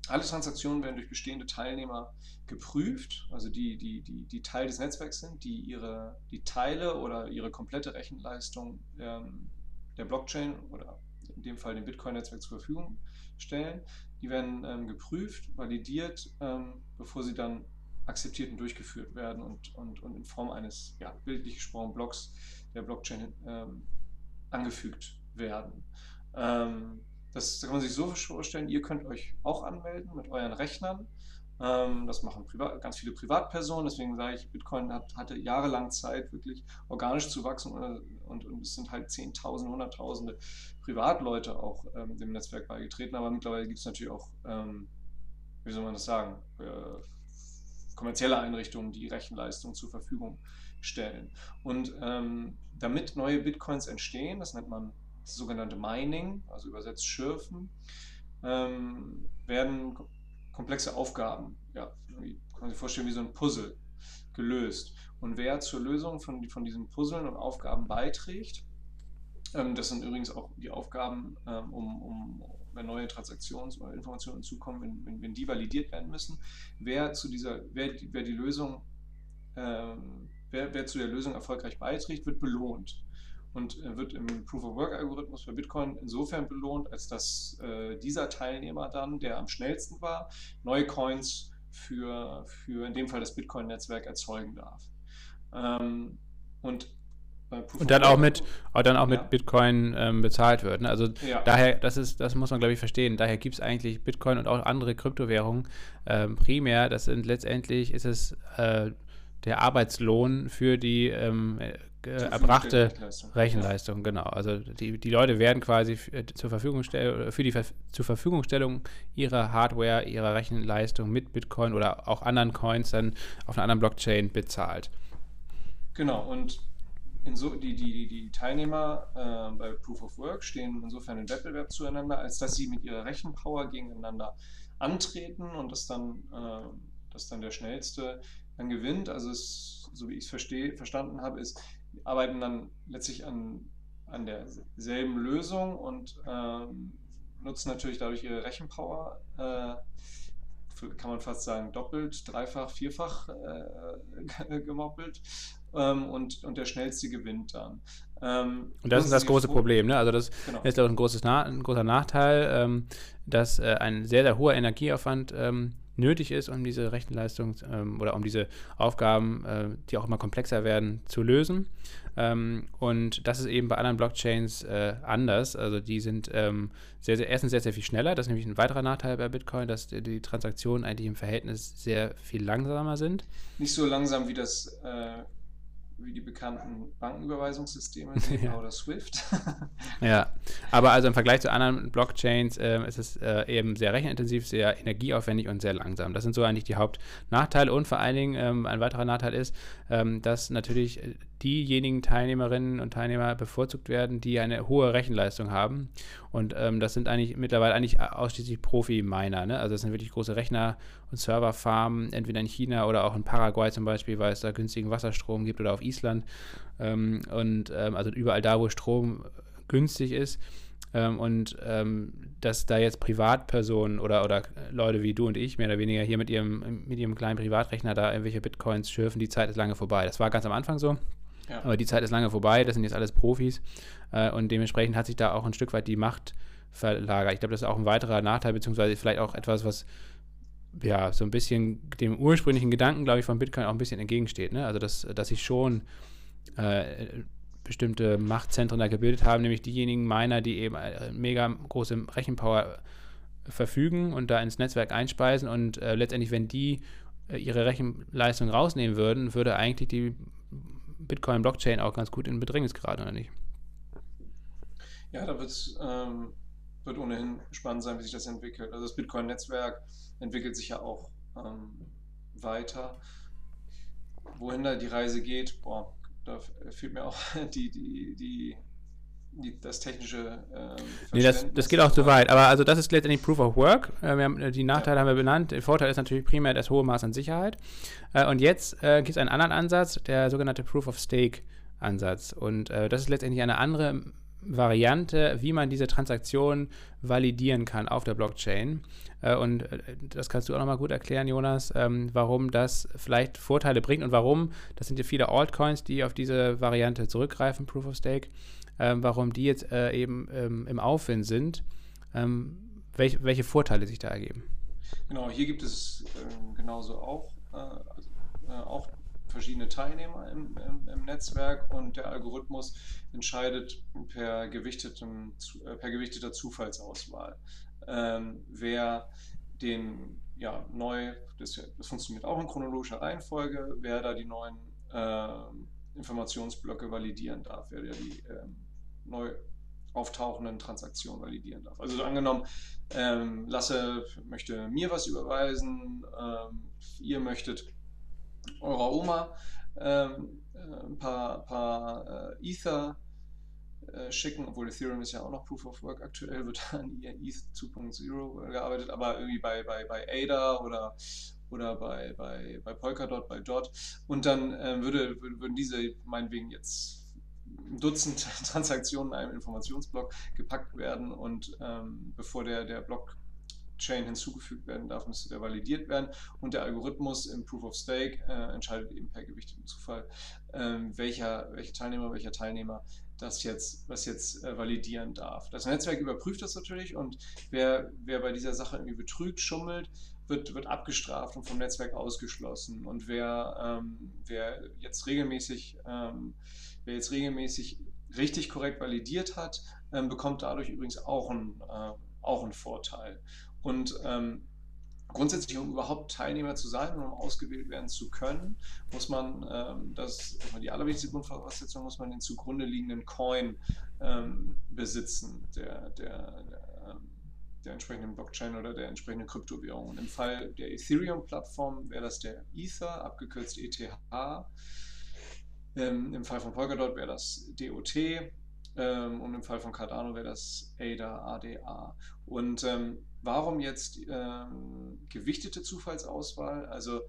alle Transaktionen werden durch bestehende Teilnehmer geprüft, also die, die, die, die Teil des Netzwerks sind, die ihre die Teile oder ihre komplette Rechenleistung ähm, der Blockchain oder in dem Fall dem Bitcoin-Netzwerk zur Verfügung stellen. Die werden ähm, geprüft, validiert, ähm, bevor sie dann akzeptiert und durchgeführt werden und, und, und in Form eines ja, bildlich gesprochen Blocks der Blockchain ähm, angefügt werden. Ähm, das kann man sich so vorstellen, ihr könnt euch auch anmelden mit euren Rechnern. Ähm, das machen ganz viele Privatpersonen, deswegen sage ich, Bitcoin hat, hatte jahrelang Zeit, wirklich organisch zu wachsen und, und, und es sind halt Zehntausende, Hunderttausende Privatleute auch ähm, dem Netzwerk beigetreten, aber mittlerweile gibt es natürlich auch, ähm, wie soll man das sagen, äh, kommerzielle Einrichtungen, die Rechenleistung zur Verfügung stellen. Und ähm, damit neue Bitcoins entstehen, das nennt man das sogenannte Mining, also übersetzt Schürfen, ähm, werden komplexe Aufgaben, ja, kann man sich vorstellen, wie so ein Puzzle gelöst. Und wer zur Lösung von, von diesen Puzzeln und Aufgaben beiträgt, ähm, das sind übrigens auch die Aufgaben, ähm, um, um, wenn neue Transaktions- oder Informationen zukommen, wenn, wenn, wenn, die validiert werden müssen, wer zu dieser, wer, wer die Lösung, ähm, wer, wer zu der Lösung erfolgreich beiträgt, wird belohnt und äh, wird im Proof-of-Work-Algorithmus für Bitcoin insofern belohnt, als dass äh, dieser Teilnehmer dann, der am schnellsten war, neue Coins für, für in dem Fall das Bitcoin-Netzwerk erzeugen darf. Ähm, und und dann auch mit, auch dann auch mit ja. Bitcoin ähm, bezahlt wird. Ne? Also ja. daher, das ist, das muss man glaube ich verstehen. Daher gibt es eigentlich Bitcoin und auch andere Kryptowährungen ähm, primär. Das sind letztendlich ist es äh, der Arbeitslohn für die ähm, äh, erbrachte Rechenleistung, genau. Also die, die Leute werden quasi äh, zur Verfügung stellen, für die Ver zur Verfügungstellung ihrer Hardware, ihrer Rechenleistung mit Bitcoin oder auch anderen Coins dann auf einer anderen Blockchain bezahlt. Genau, und so, die, die, die Teilnehmer äh, bei Proof of Work stehen insofern in Wettbewerb zueinander, als dass sie mit ihrer Rechenpower gegeneinander antreten und dass dann, äh, dass dann der Schnellste dann gewinnt. Also es, so wie ich es verstanden habe, ist, arbeiten dann letztlich an, an derselben Lösung und ähm, nutzen natürlich dadurch ihre Rechenpower, äh, kann man fast sagen, doppelt, dreifach, vierfach äh, [LAUGHS] gemoppelt. Ähm, und, und der schnellste gewinnt dann. Ähm, und das ist das große Problem, ne? Also das genau. ist auch ein, großes ein großer Nachteil, ähm, dass äh, ein sehr, sehr hoher Energieaufwand ähm, nötig ist, um diese Rechenleistung ähm, oder um diese Aufgaben, äh, die auch immer komplexer werden, zu lösen. Ähm, und das ist eben bei anderen Blockchains äh, anders. Also die sind ähm, sehr, sehr, erstens sehr, sehr viel schneller. Das ist nämlich ein weiterer Nachteil bei Bitcoin, dass die, die Transaktionen eigentlich im Verhältnis sehr viel langsamer sind. Nicht so langsam wie das äh wie die bekannten Bankenüberweisungssysteme [LAUGHS] sind ja. oder SWIFT. [LAUGHS] ja, aber also im Vergleich zu anderen Blockchains äh, ist es äh, eben sehr rechenintensiv, sehr energieaufwendig und sehr langsam. Das sind so eigentlich die Hauptnachteile und vor allen Dingen ähm, ein weiterer Nachteil ist, ähm, dass natürlich diejenigen Teilnehmerinnen und Teilnehmer bevorzugt werden, die eine hohe Rechenleistung haben. Und ähm, das sind eigentlich mittlerweile eigentlich ausschließlich Profi-Miner. Ne? Also das sind wirklich große Rechner und Serverfarmen, entweder in China oder auch in Paraguay zum Beispiel, weil es da günstigen Wasserstrom gibt oder auf Island. Ähm, und ähm, also überall da, wo Strom günstig ist. Ähm, und ähm, dass da jetzt Privatpersonen oder, oder Leute wie du und ich mehr oder weniger hier mit ihrem, mit ihrem kleinen Privatrechner da irgendwelche Bitcoins schürfen, die Zeit ist lange vorbei. Das war ganz am Anfang so. Ja. Aber die Zeit ist lange vorbei, das sind jetzt alles Profis äh, und dementsprechend hat sich da auch ein Stück weit die Macht verlagert. Ich glaube, das ist auch ein weiterer Nachteil, beziehungsweise vielleicht auch etwas, was ja so ein bisschen dem ursprünglichen Gedanken, glaube ich, von Bitcoin auch ein bisschen entgegensteht. Ne? Also, dass, dass sich schon äh, bestimmte Machtzentren da gebildet haben, nämlich diejenigen Miner, die eben äh, mega große Rechenpower verfügen und da ins Netzwerk einspeisen und äh, letztendlich, wenn die äh, ihre Rechenleistung rausnehmen würden, würde eigentlich die Bitcoin-Blockchain auch ganz gut in Bedrängnis geraten, oder nicht? Ja, da ähm, wird ohnehin spannend sein, wie sich das entwickelt. Also das Bitcoin-Netzwerk entwickelt sich ja auch ähm, weiter. Wohin da die Reise geht, boah, da fehlt mir auch [LAUGHS] die, die, die, die das technische. Äh, nee, das, das geht auch zu weit. Aber also das ist letztendlich Proof of Work. Äh, wir haben, äh, die Nachteile ja. haben wir benannt. Der Vorteil ist natürlich primär das hohe Maß an Sicherheit. Äh, und jetzt äh, gibt es einen anderen Ansatz, der sogenannte Proof of Stake Ansatz. Und äh, das ist letztendlich eine andere Variante, wie man diese Transaktion validieren kann auf der Blockchain. Äh, und das kannst du auch nochmal gut erklären, Jonas, ähm, warum das vielleicht Vorteile bringt und warum, das sind ja viele Altcoins, die auf diese Variante zurückgreifen, Proof of Stake, warum die jetzt äh, eben ähm, im Aufwind sind, welche Vorteile sich da ergeben. Genau, hier gibt es genauso auch, also, auch verschiedene Teilnehmer im, im, im, Netzwerk und der Algorithmus entscheidet per, gewichtetem, per gewichteter Zufallsauswahl ähm, wer den ja, neu, das, das, funktioniert auch in chronologischer Reihenfolge, wer da die neuen äh, Informationsblöcke validieren darf, wer da die äh, neu auftauchenden Transaktionen validieren darf. Also angenommen, ähm, Lasse möchte mir was überweisen, ähm, ihr möchtet eurer Oma ähm, äh, ein paar, paar äh, Ether äh, schicken, obwohl Ethereum ist ja auch noch Proof of Work aktuell, wird [LAUGHS] an ETH 2.0 gearbeitet, aber irgendwie bei, bei, bei ADA oder, oder bei, bei, bei Polkadot, bei Dot. Und dann äh, würde, würden diese meinetwegen jetzt Dutzend [LAUGHS] Transaktionen in einem Informationsblock gepackt werden und ähm, bevor der, der Block Chain hinzugefügt werden darf, müsste der validiert werden. Und der Algorithmus im Proof of Stake äh, entscheidet eben per gewichtigem Zufall, ähm, welcher, welcher Teilnehmer, welcher Teilnehmer das jetzt, was jetzt äh, validieren darf. Das Netzwerk überprüft das natürlich und wer, wer bei dieser Sache irgendwie betrügt, schummelt, wird, wird abgestraft und vom Netzwerk ausgeschlossen. Und wer, ähm, wer jetzt regelmäßig, ähm, wer jetzt regelmäßig richtig korrekt validiert hat, ähm, bekommt dadurch übrigens auch einen, äh, auch einen Vorteil. Und ähm, grundsätzlich, um überhaupt Teilnehmer zu sein und um ausgewählt werden zu können, muss man, ähm, das die allerwichtigste Grundvoraussetzung, muss man den zugrunde liegenden Coin ähm, besitzen, der, der, der, ähm, der, entsprechenden Blockchain oder der entsprechenden Kryptowährung. Und im Fall der Ethereum-Plattform wäre das der Ether, abgekürzt ETH. Ähm, Im Fall von Polkadot wäre das DOT. Ähm, und im Fall von Cardano wäre das ADA, ADA. Und ähm, Warum jetzt ähm, gewichtete Zufallsauswahl? Also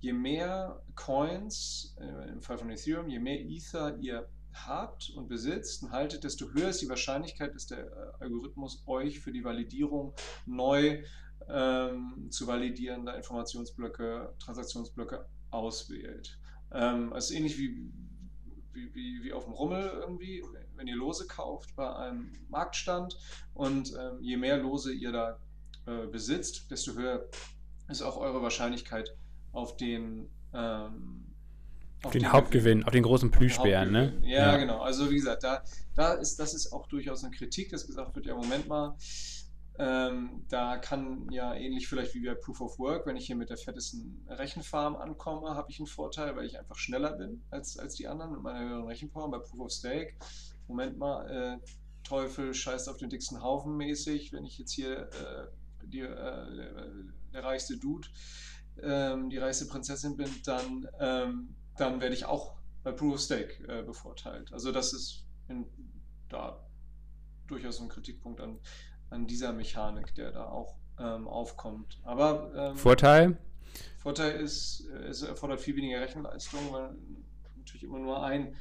je mehr Coins, äh, im Fall von Ethereum, je mehr Ether ihr habt und besitzt und haltet, desto höher ist die Wahrscheinlichkeit, dass der äh, Algorithmus euch für die Validierung neu ähm, zu validierender Informationsblöcke, Transaktionsblöcke auswählt. Ähm, ist ähnlich wie, wie, wie, wie auf dem Rummel irgendwie, wenn ihr Lose kauft bei einem Marktstand und ähm, je mehr Lose ihr da äh, besitzt, desto höher ist auch eure Wahrscheinlichkeit auf den ähm, auf, den, den, Hauptgewinn, Gewinn, auf den großen Plüschbären, ne? Ja, ja, genau. Also wie gesagt, da, da ist, das ist auch durchaus eine Kritik, dass gesagt wird, ja, Moment mal, ähm, da kann ja ähnlich vielleicht wie bei Proof of Work, wenn ich hier mit der fettesten Rechenfarm ankomme, habe ich einen Vorteil, weil ich einfach schneller bin als, als die anderen mit meiner höheren Rechenpower. Bei Proof of Stake, Moment mal, äh, Teufel scheißt auf den dicksten Haufen mäßig, wenn ich jetzt hier äh, die, äh, der reichste Dude, ähm, die reichste Prinzessin bin, dann, ähm, dann werde ich auch bei Proof of Stake äh, bevorteilt. Also das ist in, da durchaus ein Kritikpunkt an, an dieser Mechanik, der da auch ähm, aufkommt. Aber ähm, Vorteil? Vorteil ist, es erfordert viel weniger Rechenleistung, weil natürlich immer nur ein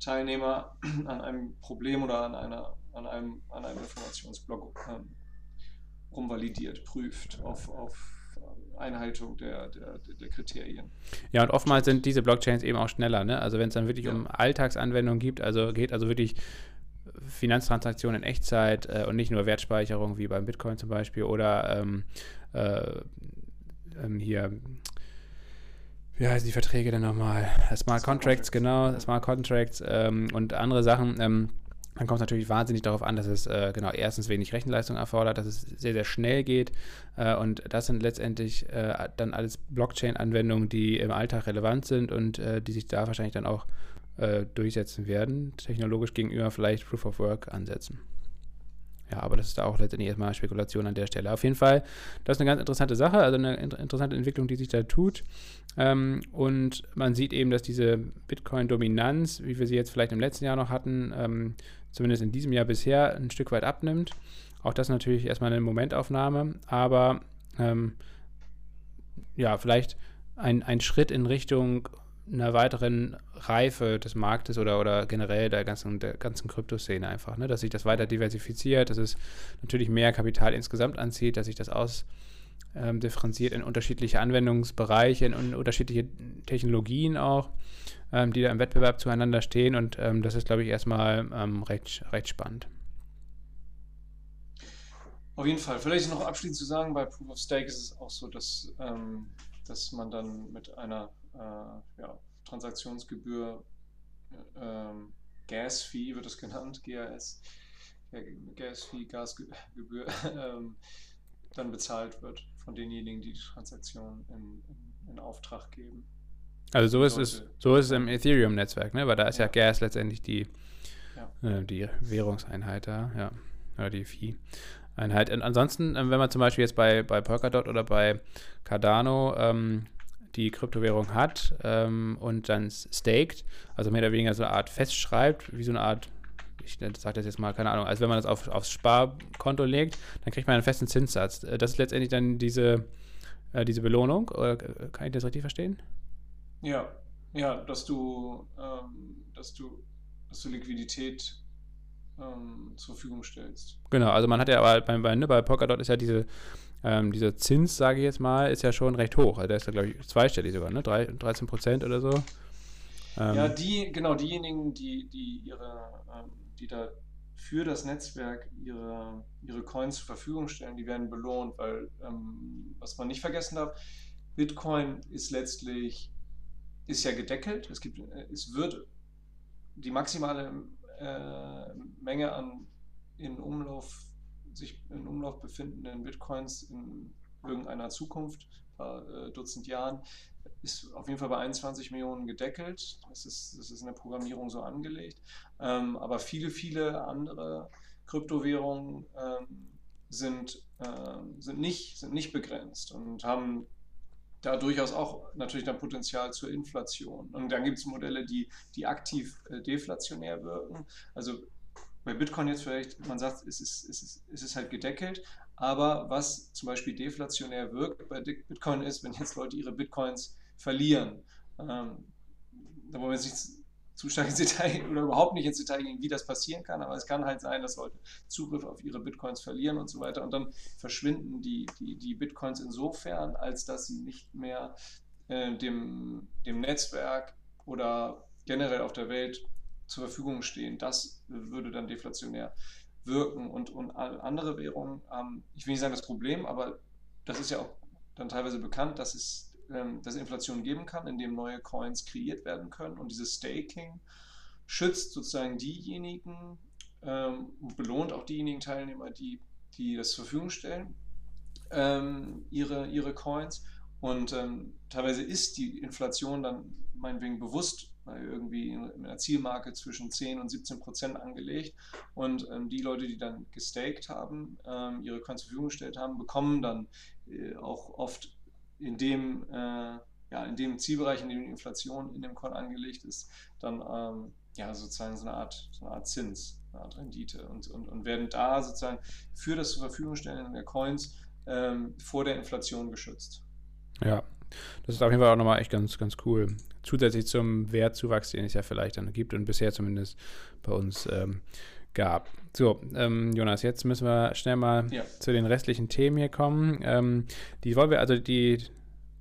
Teilnehmer [CLEARS THROAT] an einem Problem oder an einer an einem, an einem Informationsblock ähm, rumvalidiert, prüft auf, auf Einhaltung der, der, der, Kriterien. Ja, und oftmals sind diese Blockchains eben auch schneller. Ne? Also wenn es dann wirklich ja. um Alltagsanwendungen gibt, also geht also wirklich Finanztransaktionen in Echtzeit äh, und nicht nur Wertspeicherung wie beim Bitcoin zum Beispiel oder ähm, äh, ähm, hier wie heißen die Verträge denn nochmal? Smart Contracts, genau, Smart Contracts ähm, und andere Sachen. Ähm, dann kommt es natürlich wahnsinnig darauf an, dass es äh, genau erstens wenig Rechenleistung erfordert, dass es sehr, sehr schnell geht. Äh, und das sind letztendlich äh, dann alles Blockchain-Anwendungen, die im Alltag relevant sind und äh, die sich da wahrscheinlich dann auch äh, durchsetzen werden, technologisch gegenüber vielleicht Proof of Work ansetzen. Ja, aber das ist auch letztendlich erstmal Spekulation an der Stelle. Auf jeden Fall, das ist eine ganz interessante Sache, also eine interessante Entwicklung, die sich da tut. Ähm, und man sieht eben, dass diese Bitcoin-Dominanz, wie wir sie jetzt vielleicht im letzten Jahr noch hatten, ähm, zumindest in diesem Jahr bisher ein Stück weit abnimmt. Auch das natürlich erstmal eine Momentaufnahme, aber ähm, ja, vielleicht ein, ein Schritt in Richtung einer weiteren Reife des Marktes oder, oder generell der ganzen, der ganzen Kryptoszene einfach, ne? dass sich das weiter diversifiziert, dass es natürlich mehr Kapital insgesamt anzieht, dass sich das ausdifferenziert ähm, in unterschiedliche Anwendungsbereiche, in, in unterschiedliche Technologien auch, ähm, die da im Wettbewerb zueinander stehen und ähm, das ist, glaube ich, erstmal ähm, recht, recht spannend. Auf jeden Fall. Vielleicht noch abschließend zu sagen, bei Proof of Stake ist es auch so, dass, ähm, dass man dann mit einer äh, ja, Transaktionsgebühr, ähm, Gas-Fee wird es genannt, GAS, Gas-Fee, Gasgebühr, [LAUGHS] ähm, dann bezahlt wird von denjenigen, die die Transaktion in, in, in Auftrag geben. Also so ist es, so ist es im Ethereum-Netzwerk, ne? Weil da ist ja, ja Gas letztendlich die, ja. äh, die Währungseinheit da, ja. Oder die Fee-Einheit. Und ansonsten, äh, wenn man zum Beispiel jetzt bei, bei Polkadot oder bei Cardano ähm, die Kryptowährung hat ähm, und dann staked, also mehr oder weniger so eine Art festschreibt, wie so eine Art, ich sage das jetzt mal, keine Ahnung, also wenn man das auf, aufs Sparkonto legt, dann kriegt man einen festen Zinssatz. Äh, das ist letztendlich dann diese, äh, diese Belohnung, oder kann ich das richtig verstehen? Ja, ja, dass du, ähm, dass du, dass du Liquidität ähm, zur Verfügung stellst. Genau, also man hat ja aber bei, bei, ne, bei Polkadot ist ja diese ähm, dieser Zins, sage ich jetzt mal, ist ja schon recht hoch. Also der ist ja, glaube ich, zweistellig sogar, ne? 3, 13 Prozent oder so. Ähm, ja, die, genau, diejenigen, die, die ihre, ähm, die da für das Netzwerk ihre, ihre Coins zur Verfügung stellen, die werden belohnt, weil, ähm, was man nicht vergessen darf, Bitcoin ist letztlich, ist ja gedeckelt. Es gibt, äh, es wird die maximale äh, Menge an in Umlauf sich in Umlauf befindenden Bitcoins in irgendeiner Zukunft, ein paar äh, Dutzend Jahren, ist auf jeden Fall bei 21 Millionen gedeckelt. Das ist, das ist in der Programmierung so angelegt. Ähm, aber viele, viele andere Kryptowährungen ähm, sind, ähm, sind, nicht, sind nicht begrenzt und haben da durchaus auch natürlich dann Potenzial zur Inflation. Und dann gibt es Modelle, die, die aktiv äh, deflationär wirken. Also bei Bitcoin jetzt vielleicht, man sagt, es ist, es ist, es ist halt gedeckelt, aber was zum Beispiel deflationär wirkt bei Bitcoin ist, wenn jetzt Leute ihre Bitcoins verlieren. Ähm, da wollen wir jetzt nicht zu stark ins Detail [LAUGHS] oder überhaupt nicht ins Detail gehen, wie das passieren kann, aber es kann halt sein, dass Leute Zugriff auf ihre Bitcoins verlieren und so weiter. Und dann verschwinden die, die, die Bitcoins insofern, als dass sie nicht mehr äh, dem, dem Netzwerk oder generell auf der Welt zur Verfügung stehen. Das würde dann deflationär wirken. Und, und andere Währungen haben, ich will nicht sagen das Problem, aber das ist ja auch dann teilweise bekannt, dass es, ähm, dass Inflation geben kann, indem neue Coins kreiert werden können. Und dieses Staking schützt sozusagen diejenigen ähm, und belohnt auch diejenigen Teilnehmer, die, die das zur Verfügung stellen, ähm, ihre, ihre Coins. Und ähm, teilweise ist die Inflation dann meinetwegen bewusst irgendwie in einer Zielmarke zwischen 10 und 17 Prozent angelegt. Und ähm, die Leute, die dann gestaked haben, ähm, ihre Coins zur Verfügung gestellt haben, bekommen dann äh, auch oft in dem, äh, ja, in dem Zielbereich, in dem die Inflation in dem Coin angelegt ist, dann ähm, ja, sozusagen so eine Art, so eine Art Zins, eine Art Rendite und, und, und werden da sozusagen für das zur Verfügung stellen der Coins ähm, vor der Inflation geschützt. Ja, das ist auf jeden Fall auch nochmal echt ganz, ganz cool. Zusätzlich zum Wertzuwachs, den es ja vielleicht dann gibt und bisher zumindest bei uns ähm, gab. So, ähm, Jonas, jetzt müssen wir schnell mal ja. zu den restlichen Themen hier kommen. Ähm, die wollen wir, also die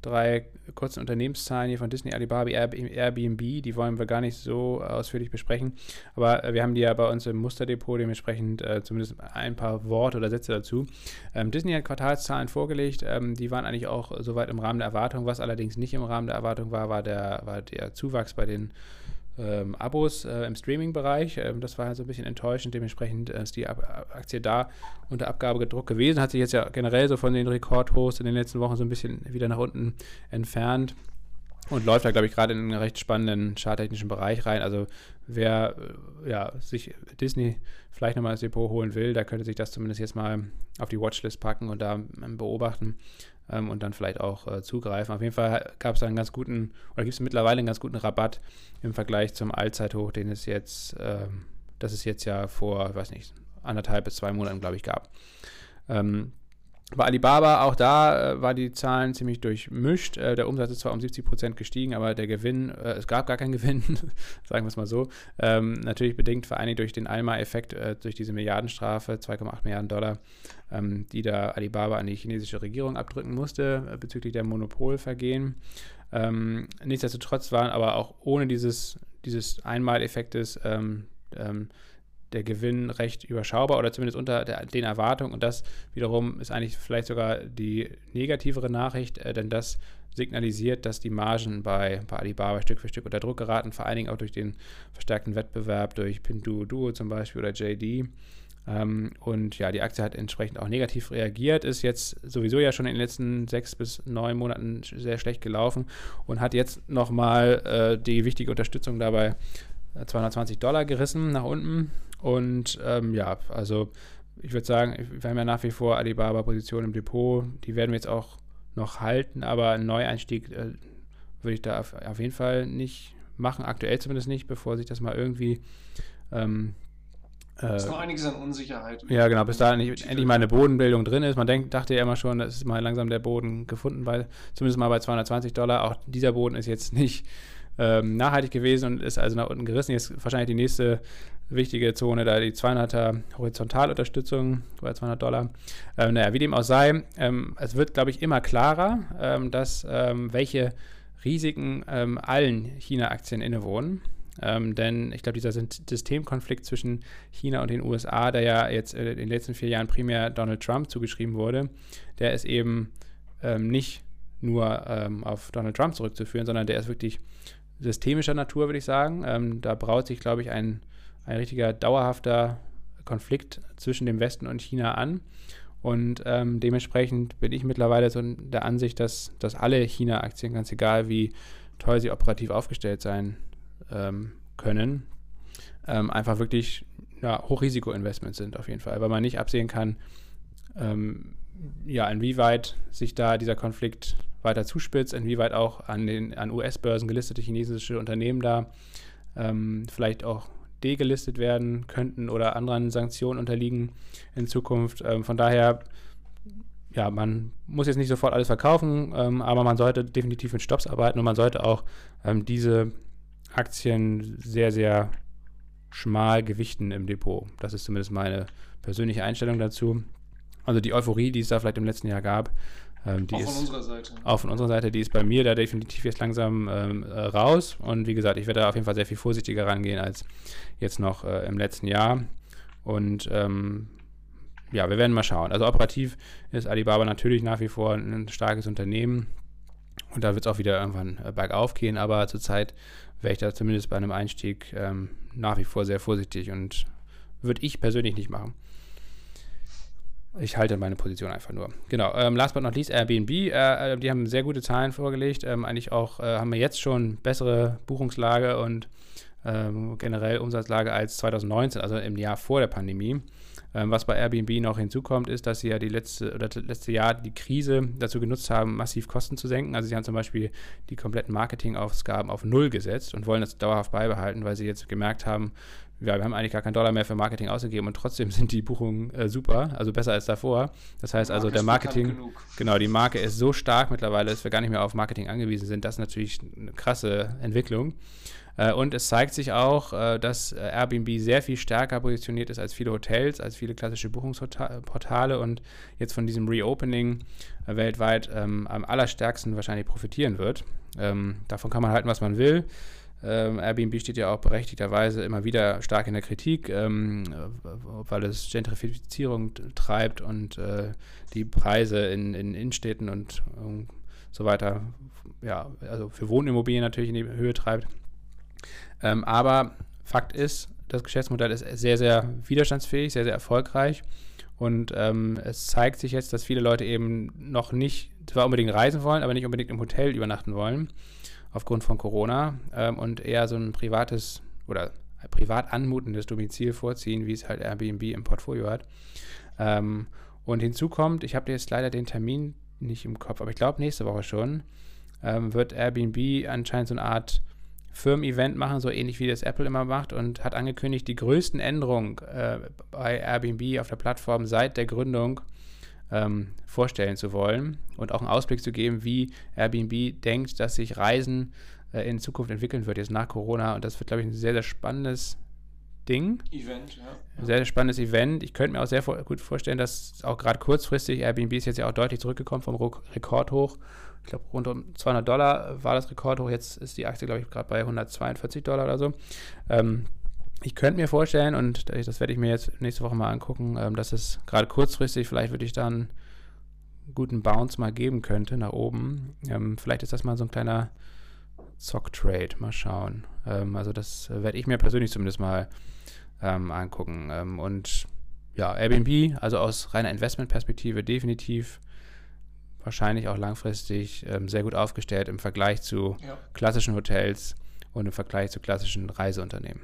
drei kurzen Unternehmenszahlen hier von Disney, Alibaba, Airbnb, die wollen wir gar nicht so ausführlich besprechen. Aber äh, wir haben die ja bei uns im Musterdepot, dementsprechend äh, zumindest ein paar Worte oder Sätze dazu. Ähm, Disney hat Quartalszahlen vorgelegt, ähm, die waren eigentlich auch soweit im Rahmen der Erwartung. Was allerdings nicht im Rahmen der Erwartung war, war der, war der Zuwachs bei den ähm, Abos äh, im Streaming-Bereich. Ähm, das war halt so ein bisschen enttäuschend. Dementsprechend äh, ist die Ab Aktie da unter Abgabe gedruckt gewesen. Hat sich jetzt ja generell so von den Rekordhochs in den letzten Wochen so ein bisschen wieder nach unten entfernt und läuft da, glaube ich, gerade in einen recht spannenden charttechnischen Bereich rein. Also wer äh, ja, sich Disney vielleicht nochmal ins Depot holen will, da könnte sich das zumindest jetzt mal auf die Watchlist packen und da ähm, beobachten ähm, und dann vielleicht auch äh, zugreifen. Auf jeden Fall gab es einen ganz guten, oder gibt es mittlerweile einen ganz guten Rabatt im Vergleich zum Allzeithoch, den es jetzt, ähm, das es jetzt ja vor, ich weiß nicht, anderthalb bis zwei Monaten, glaube ich, gab. Ähm, bei Alibaba, auch da äh, war die Zahlen ziemlich durchmischt. Äh, der Umsatz ist zwar um 70 Prozent gestiegen, aber der Gewinn, äh, es gab gar keinen Gewinn, [LAUGHS] sagen wir es mal so. Ähm, natürlich bedingt vor Dingen durch den Alma-Effekt, äh, durch diese Milliardenstrafe, 2,8 Milliarden Dollar, ähm, die da Alibaba an die chinesische Regierung abdrücken musste äh, bezüglich der Monopolvergehen. Ähm, nichtsdestotrotz waren aber auch ohne dieses, dieses Einmaleffektes ähm, ähm der Gewinn recht überschaubar oder zumindest unter der, den Erwartungen. Und das wiederum ist eigentlich vielleicht sogar die negativere Nachricht, äh, denn das signalisiert, dass die Margen bei, bei Alibaba Stück für Stück unter Druck geraten, vor allen Dingen auch durch den verstärkten Wettbewerb durch Pinduoduo zum Beispiel oder JD. Ähm, und ja, die Aktie hat entsprechend auch negativ reagiert, ist jetzt sowieso ja schon in den letzten sechs bis neun Monaten sehr schlecht gelaufen und hat jetzt nochmal äh, die wichtige Unterstützung dabei 220 Dollar gerissen nach unten. Und ähm, ja, also ich würde sagen, wir haben ja nach wie vor Alibaba-Positionen im Depot. Die werden wir jetzt auch noch halten, aber einen Neueinstieg äh, würde ich da auf, auf, jeden Fall nicht machen, aktuell zumindest nicht, bevor sich das mal irgendwie. Ähm, äh, ist noch einiges an Unsicherheit. Ja, genau, bis da endlich, endlich mal eine Bodenbildung drin ist. Man denkt, dachte ja immer schon, es ist mal langsam der Boden gefunden, bei, zumindest mal bei 220 Dollar. Auch dieser Boden ist jetzt nicht ähm, nachhaltig gewesen und ist also nach unten gerissen. Jetzt wahrscheinlich die nächste wichtige Zone, da die 200er Horizontalunterstützung bei 200 Dollar. Ähm, naja, wie dem auch sei, ähm, es wird, glaube ich, immer klarer, ähm, dass ähm, welche Risiken ähm, allen China-Aktien innewohnen. Ähm, denn ich glaube, dieser Systemkonflikt zwischen China und den USA, der ja jetzt in den letzten vier Jahren primär Donald Trump zugeschrieben wurde, der ist eben ähm, nicht nur ähm, auf Donald Trump zurückzuführen, sondern der ist wirklich systemischer Natur, würde ich sagen. Ähm, da braut sich, glaube ich, ein, ein richtiger dauerhafter Konflikt zwischen dem Westen und China an. Und ähm, dementsprechend bin ich mittlerweile so der Ansicht, dass, dass alle China-Aktien, ganz egal wie toll sie operativ aufgestellt sein ähm, können, ähm, einfach wirklich ja, Hochrisiko-Investments sind auf jeden Fall, weil man nicht absehen kann, ähm, ja, inwieweit sich da dieser Konflikt weiter zuspitzt, inwieweit auch an den an US-Börsen gelistete chinesische Unternehmen da ähm, vielleicht auch degelistet werden könnten oder anderen Sanktionen unterliegen in Zukunft. Ähm, von daher, ja, man muss jetzt nicht sofort alles verkaufen, ähm, aber man sollte definitiv mit Stops arbeiten und man sollte auch ähm, diese Aktien sehr, sehr schmal gewichten im Depot. Das ist zumindest meine persönliche Einstellung dazu. Also die Euphorie, die es da vielleicht im letzten Jahr gab, ähm, auch von unserer Seite. Auch von unserer Seite, die ist bei mir da definitiv jetzt langsam ähm, äh, raus. Und wie gesagt, ich werde da auf jeden Fall sehr viel vorsichtiger rangehen als jetzt noch äh, im letzten Jahr. Und ähm, ja, wir werden mal schauen. Also operativ ist Alibaba natürlich nach wie vor ein starkes Unternehmen. Und da wird es auch wieder irgendwann äh, bergauf gehen. Aber zurzeit wäre ich da zumindest bei einem Einstieg ähm, nach wie vor sehr vorsichtig und würde ich persönlich nicht machen. Ich halte meine Position einfach nur. Genau. Ähm, last but not least, Airbnb. Äh, äh, die haben sehr gute Zahlen vorgelegt. Ähm, eigentlich auch äh, haben wir jetzt schon bessere Buchungslage und ähm, generell Umsatzlage als 2019, also im Jahr vor der Pandemie. Ähm, was bei Airbnb noch hinzukommt, ist, dass sie ja die letzte oder das letzte Jahr die Krise dazu genutzt haben, massiv Kosten zu senken. Also sie haben zum Beispiel die kompletten Marketingausgaben auf Null gesetzt und wollen das dauerhaft beibehalten, weil sie jetzt gemerkt haben, ja, wir haben eigentlich gar keinen Dollar mehr für Marketing ausgegeben und trotzdem sind die Buchungen äh, super, also besser als davor. Das heißt also, der Marketing, genau, die Marke ist so stark mittlerweile, dass wir gar nicht mehr auf Marketing angewiesen sind. Das ist natürlich eine krasse Entwicklung. Äh, und es zeigt sich auch, äh, dass Airbnb sehr viel stärker positioniert ist als viele Hotels, als viele klassische Buchungsportale und jetzt von diesem Reopening weltweit ähm, am allerstärksten wahrscheinlich profitieren wird. Ähm, davon kann man halten, was man will. Ähm, Airbnb steht ja auch berechtigterweise immer wieder stark in der Kritik, ähm, weil es Gentrifizierung treibt und äh, die Preise in, in Innenstädten und um, so weiter, ja, also für Wohnimmobilien natürlich in die Höhe treibt. Ähm, aber Fakt ist, das Geschäftsmodell ist sehr, sehr widerstandsfähig, sehr, sehr erfolgreich. Und ähm, es zeigt sich jetzt, dass viele Leute eben noch nicht, zwar unbedingt reisen wollen, aber nicht unbedingt im Hotel übernachten wollen aufgrund von Corona ähm, und eher so ein privates oder privat anmutendes Domizil vorziehen, wie es halt Airbnb im Portfolio hat. Ähm, und hinzu kommt, ich habe jetzt leider den Termin nicht im Kopf, aber ich glaube nächste Woche schon, ähm, wird Airbnb anscheinend so eine Art Firmen-Event machen, so ähnlich wie das Apple immer macht und hat angekündigt, die größten Änderungen äh, bei Airbnb auf der Plattform seit der Gründung ähm, vorstellen zu wollen und auch einen Ausblick zu geben, wie Airbnb denkt, dass sich Reisen äh, in Zukunft entwickeln wird, jetzt nach Corona. Und das wird, glaube ich, ein sehr, sehr spannendes Ding. Event, ja. Ein sehr, sehr spannendes Event. Ich könnte mir auch sehr vor gut vorstellen, dass auch gerade kurzfristig, Airbnb ist jetzt ja auch deutlich zurückgekommen vom Rekordhoch. Ich glaube, rund um 200 Dollar war das Rekordhoch. Jetzt ist die Aktie, glaube ich, gerade bei 142 Dollar oder so. Ähm, ich könnte mir vorstellen, und das werde ich mir jetzt nächste Woche mal angucken, ähm, dass es gerade kurzfristig vielleicht würde ich dann einen guten Bounce mal geben könnte nach oben. Ähm, vielleicht ist das mal so ein kleiner Zock-Trade. Mal schauen. Ähm, also das werde ich mir persönlich zumindest mal angucken. Und ja, Airbnb, also aus reiner Investmentperspektive definitiv wahrscheinlich auch langfristig sehr gut aufgestellt im Vergleich zu ja. klassischen Hotels und im Vergleich zu klassischen Reiseunternehmen.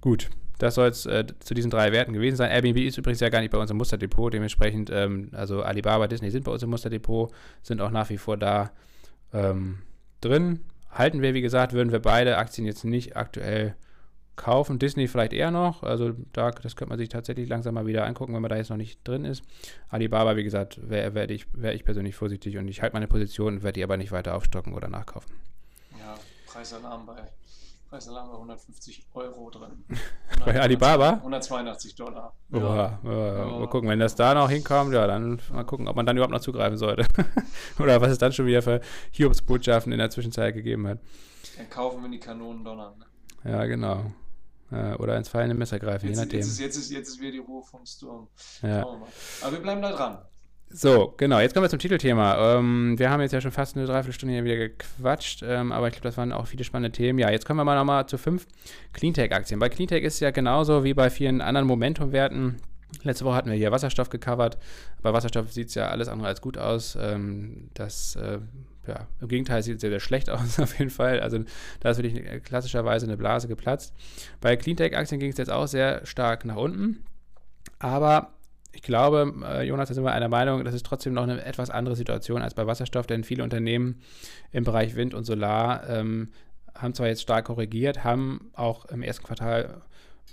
Gut, das soll es äh, zu diesen drei Werten gewesen sein. Airbnb ist übrigens ja gar nicht bei uns im Musterdepot, dementsprechend, ähm, also Alibaba, Disney sind bei uns im Musterdepot, sind auch nach wie vor da ähm, drin. Halten wir, wie gesagt, würden wir beide Aktien jetzt nicht aktuell kaufen. Disney vielleicht eher noch, also da, das könnte man sich tatsächlich langsam mal wieder angucken, wenn man da jetzt noch nicht drin ist. Alibaba, wie gesagt, wäre wär ich, wär ich persönlich vorsichtig und ich halte meine Position, werde die aber nicht weiter aufstocken oder nachkaufen. Ja, Preisalarm bei Preisalarm bei 150 Euro drin. [LAUGHS] Bei Alibaba? 182 Dollar. Ja. Ja, ja, mal gucken, wenn das da noch hinkommt, ja, dann mal gucken, ob man dann überhaupt noch zugreifen sollte. [LAUGHS] Oder was es dann schon wieder für Hiobsbotschaften in der Zwischenzeit gegeben hat. Dann kaufen wir die Kanonen donnern. Ne? Ja, genau. Oder ins fallende Messer greifen, jetzt, je nachdem. Jetzt ist, jetzt, ist, jetzt ist wieder die Ruhe vom Sturm. Ja. Aber wir bleiben da dran. So, genau, jetzt kommen wir zum Titelthema. Ähm, wir haben jetzt ja schon fast eine Dreiviertelstunde hier wieder gequatscht, ähm, aber ich glaube, das waren auch viele spannende Themen. Ja, jetzt kommen wir mal nochmal zu fünf Cleantech-Aktien. Bei Cleantech ist es ja genauso wie bei vielen anderen Momentum-Werten. Letzte Woche hatten wir hier Wasserstoff gecovert. Bei Wasserstoff sieht es ja alles andere als gut aus. Ähm, das, äh, ja, im Gegenteil sieht es sehr, sehr schlecht [LAUGHS] aus, auf jeden Fall. Also da ist wirklich klassischerweise eine Blase geplatzt. Bei Cleantech-Aktien ging es jetzt auch sehr stark nach unten. Aber ich glaube, äh, Jonas, da sind wir einer Meinung, das ist trotzdem noch eine etwas andere Situation als bei Wasserstoff, denn viele Unternehmen im Bereich Wind und Solar ähm, haben zwar jetzt stark korrigiert, haben auch im ersten Quartal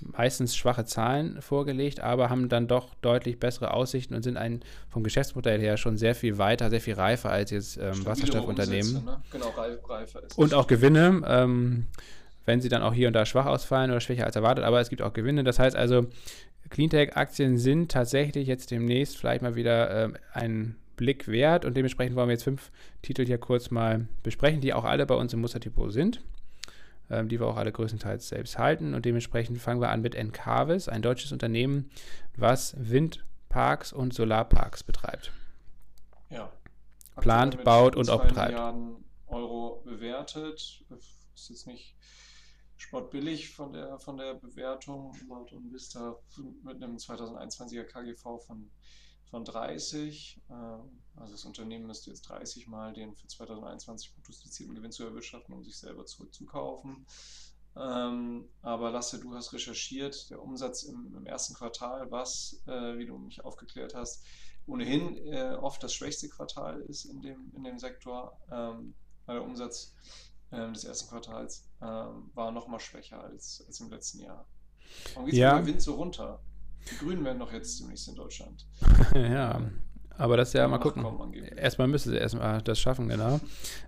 meistens schwache Zahlen vorgelegt, aber haben dann doch deutlich bessere Aussichten und sind ein vom Geschäftsmodell her schon sehr viel weiter, sehr viel reifer als jetzt ähm, Wasserstoffunternehmen. Ne? Genau, reifer ist Und auch Gewinne, ähm, wenn sie dann auch hier und da schwach ausfallen oder schwächer als erwartet, aber es gibt auch Gewinne. Das heißt also, Cleantech-Aktien sind tatsächlich jetzt demnächst vielleicht mal wieder ähm, ein Blick wert und dementsprechend wollen wir jetzt fünf Titel hier kurz mal besprechen, die auch alle bei uns im Musterdepot sind, ähm, die wir auch alle größtenteils selbst halten und dementsprechend fangen wir an mit Encarvis, ein deutsches Unternehmen, was Windparks und Solarparks betreibt. Ja. Plant, baut und auch betreibt. Milliarden Euro bewertet. Ist jetzt nicht sportbillig von der, von der Bewertung laut Vista mit einem 2021er KGV von, von 30. Ähm, also das Unternehmen müsste jetzt 30 Mal den für 2021 prognostizierten Gewinn zu erwirtschaften, um sich selber zurückzukaufen. Ähm, aber Lasse, du hast recherchiert, der Umsatz im, im ersten Quartal, was, äh, wie du mich aufgeklärt hast, ohnehin äh, oft das schwächste Quartal ist in dem, in dem Sektor, ähm, weil der Umsatz ähm, des ersten Quartals ähm, war noch mal schwächer als, als im letzten Jahr. Warum geht es ja. mit Wind so runter? Die Grünen werden doch jetzt demnächst in Deutschland. [LAUGHS] ja, Aber das ja mal gucken. Erstmal müsste sie erstmal das schaffen, genau.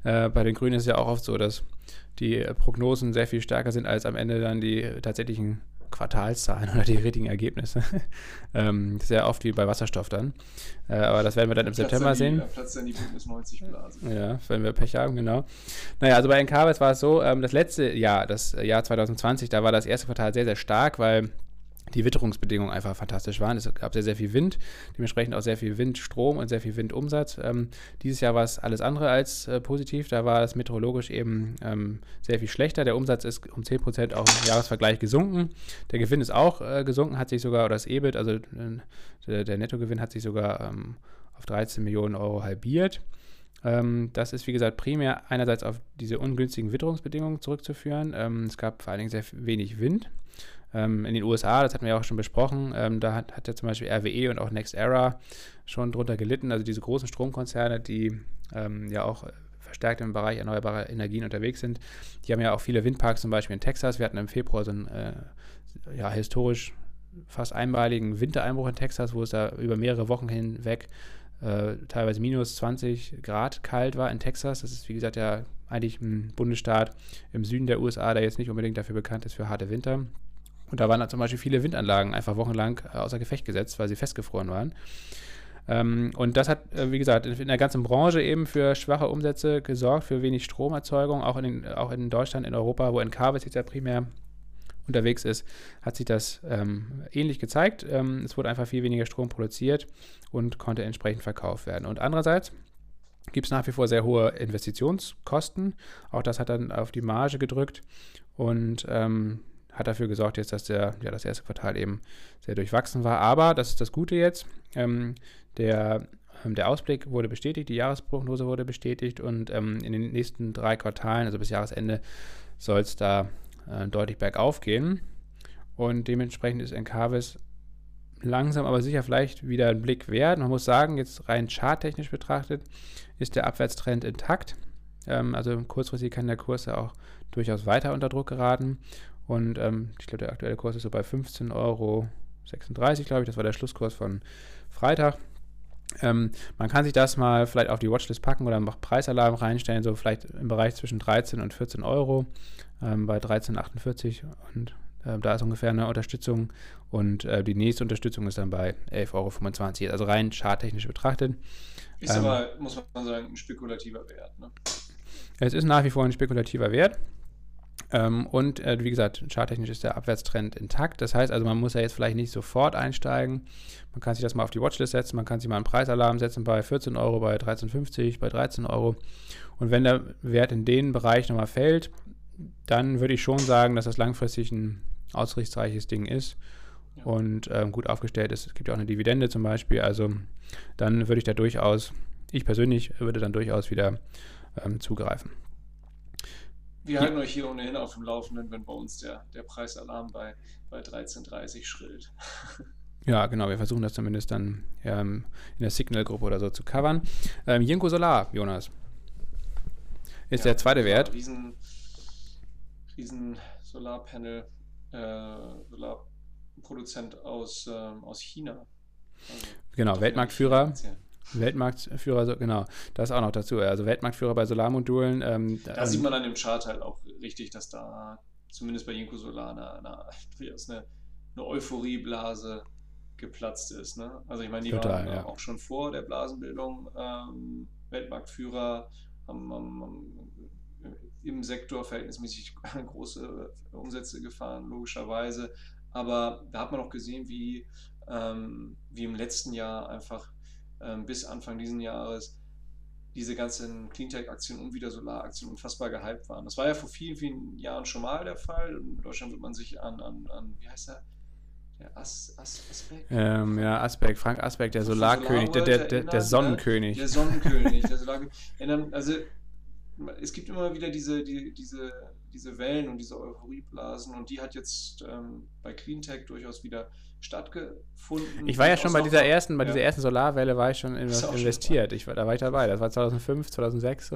Äh, bei den Grünen ist es ja auch oft so, dass die Prognosen sehr viel stärker sind als am Ende dann die tatsächlichen Quartalszahlen [LAUGHS] oder die richtigen Ergebnisse. [LAUGHS] ähm, sehr oft wie bei Wasserstoff dann. Äh, aber das werden wir dann im Platz September die, sehen. Platz dann die Bündnis 90 Blase. Ja, wenn wir Pech haben, genau. Naja, also bei Encarvis war es so, ähm, das letzte Jahr, das Jahr 2020, da war das erste Quartal sehr, sehr stark, weil die Witterungsbedingungen einfach fantastisch waren. Es gab sehr, sehr viel Wind, dementsprechend auch sehr viel Windstrom und sehr viel Windumsatz. Ähm, dieses Jahr war es alles andere als äh, positiv. Da war es meteorologisch eben ähm, sehr viel schlechter. Der Umsatz ist um 10% auch im Jahresvergleich gesunken. Der Gewinn ist auch äh, gesunken, hat sich sogar, oder das EBIT, also äh, der, der, Nettogewinn hat sich sogar ähm, auf 13 Millionen Euro halbiert. Ähm, das ist, wie gesagt, primär einerseits auf diese ungünstigen Witterungsbedingungen zurückzuführen. Ähm, es gab vor allen Dingen sehr wenig Wind. Ähm, in den USA, das hatten wir ja auch schon besprochen, ähm, da hat, hat ja zum Beispiel RWE und auch NextEra schon drunter gelitten, also diese großen Stromkonzerne, die ähm, ja auch verstärkt im Bereich erneuerbarer Energien unterwegs sind. Die haben ja auch viele Windparks zum Beispiel in Texas. Wir hatten im Februar so einen äh, ja, historisch fast einmaligen Wintereinbruch in Texas, wo es da über mehrere Wochen hinweg äh, teilweise minus 20 Grad kalt war in Texas. Das ist, wie gesagt, ja eigentlich ein Bundesstaat im Süden der USA, der jetzt nicht unbedingt dafür bekannt ist für harte Winter. Und da waren dann zum Beispiel viele Windanlagen einfach wochenlang äh, außer Gefecht gesetzt, weil sie festgefroren waren. Ähm, und das hat, äh, wie gesagt, in der ganzen Branche eben für schwache Umsätze gesorgt, für wenig Stromerzeugung, auch in, den, auch in Deutschland, in Europa, wo Encarvis jetzt ja primär unterwegs ist, hat sich das ähm, ähnlich gezeigt. Ähm, es wurde einfach viel weniger Strom produziert und konnte entsprechend verkauft werden. Und andererseits gibt es nach wie vor sehr hohe Investitionskosten. Auch das hat dann auf die Marge gedrückt. Und ähm, hat dafür gesorgt jetzt, dass der, ja, das erste Quartal eben sehr durchwachsen war. Aber, das ist das Gute jetzt, ähm, der, ähm, der Ausblick wurde bestätigt, die Jahresprognose wurde bestätigt und ähm, in den nächsten drei Quartalen, also bis Jahresende, soll es da äh, deutlich bergauf gehen. Und dementsprechend ist Encarvis langsam aber sicher vielleicht wieder ein Blick wert. Man muss sagen, jetzt rein charttechnisch betrachtet, ist der Abwärtstrend intakt. Ähm, also kurzfristig kann der Kurs ja auch durchaus weiter unter Druck geraten. Und ähm, ich glaube, der aktuelle Kurs ist so bei 15,36 Euro, glaube ich. Das war der Schlusskurs von Freitag. Ähm, man kann sich das mal vielleicht auf die Watchlist packen oder einen Preisalarm reinstellen, so vielleicht im Bereich zwischen 13 und 14 Euro, ähm, bei 13,48 und äh, da ist ungefähr eine Unterstützung und äh, die nächste Unterstützung ist dann bei 11,25 Euro, also rein charttechnisch betrachtet. Ist ähm, aber, muss man sagen, ein spekulativer Wert. Ne? Es ist nach wie vor ein spekulativer Wert. Ähm, und äh, wie gesagt, charttechnisch ist der Abwärtstrend intakt. Das heißt also, man muss ja jetzt vielleicht nicht sofort einsteigen. Man kann sich das mal auf die Watchlist setzen, man kann sich mal einen Preisalarm setzen bei 14 Euro, bei 13,50, bei 13 Euro. Und wenn der Wert in den Bereich nochmal fällt, dann würde ich schon sagen, dass das langfristig ein ausrichtsreiches Ding ist ja. und ähm, gut aufgestellt ist. Es gibt ja auch eine Dividende zum Beispiel. Also dann würde ich da durchaus, ich persönlich würde dann durchaus wieder ähm, zugreifen. Wir halten euch hier ohnehin auf dem Laufenden, wenn bei uns der, der Preisalarm bei, bei 13.30 schrillt. [LAUGHS] Ja, genau, wir versuchen das zumindest dann ähm, in der Signal-Gruppe oder so zu covern. Ähm, Jinko Solar, Jonas, ist ja, der zweite Wert. Riesen, riesen Solarpanel, äh, Solarproduzent aus, ähm, aus China. Also, genau, Weltmarktführer. Weltmarktführer, genau, das auch noch dazu. Also Weltmarktführer bei Solarmodulen. Ähm, da ähm, sieht man an dem Chart halt auch richtig, dass da zumindest bei Jinko Solar eine, [LAUGHS] eine, eine, Euphorieblase geplatzt ist. Ne? Also ich meine, die Total, waren ja. auch schon vor der Blasenbildung ähm, Weltmarktführer, haben, haben, haben, im Sektor verhältnismäßig [LAUGHS] große Umsätze gefahren, logischerweise. Aber da hat man auch gesehen, wie, ähm, wie im letzten Jahr einfach ähm, bis Anfang dieses Jahres diese ganzen Cleantech-Aktien und wieder Solar-Aktien unfassbar gehypt waren. Das war ja vor vielen, vielen Jahren schon mal der Fall. In Deutschland wird man sich an, an, an wie heißt er? Der As, As, Asbeck? Ähm, ja, Asbeck, Frank Asbeck, der Solarkönig, der, der, der, der, Sonnenkönig. Der Sonnenkönig, der Solarkönig. [LAUGHS] Also, es gibt immer wieder diese, die, diese, diese Wellen und diese Euphorieblasen und die hat jetzt ähm, bei Cleantech durchaus wieder stattgefunden. Ich war ja schon bei dieser ersten, bei ja. dieser ersten Solarwelle war ich schon investiert. Ich war, da war ich dabei. Das war 2005, 2006 so.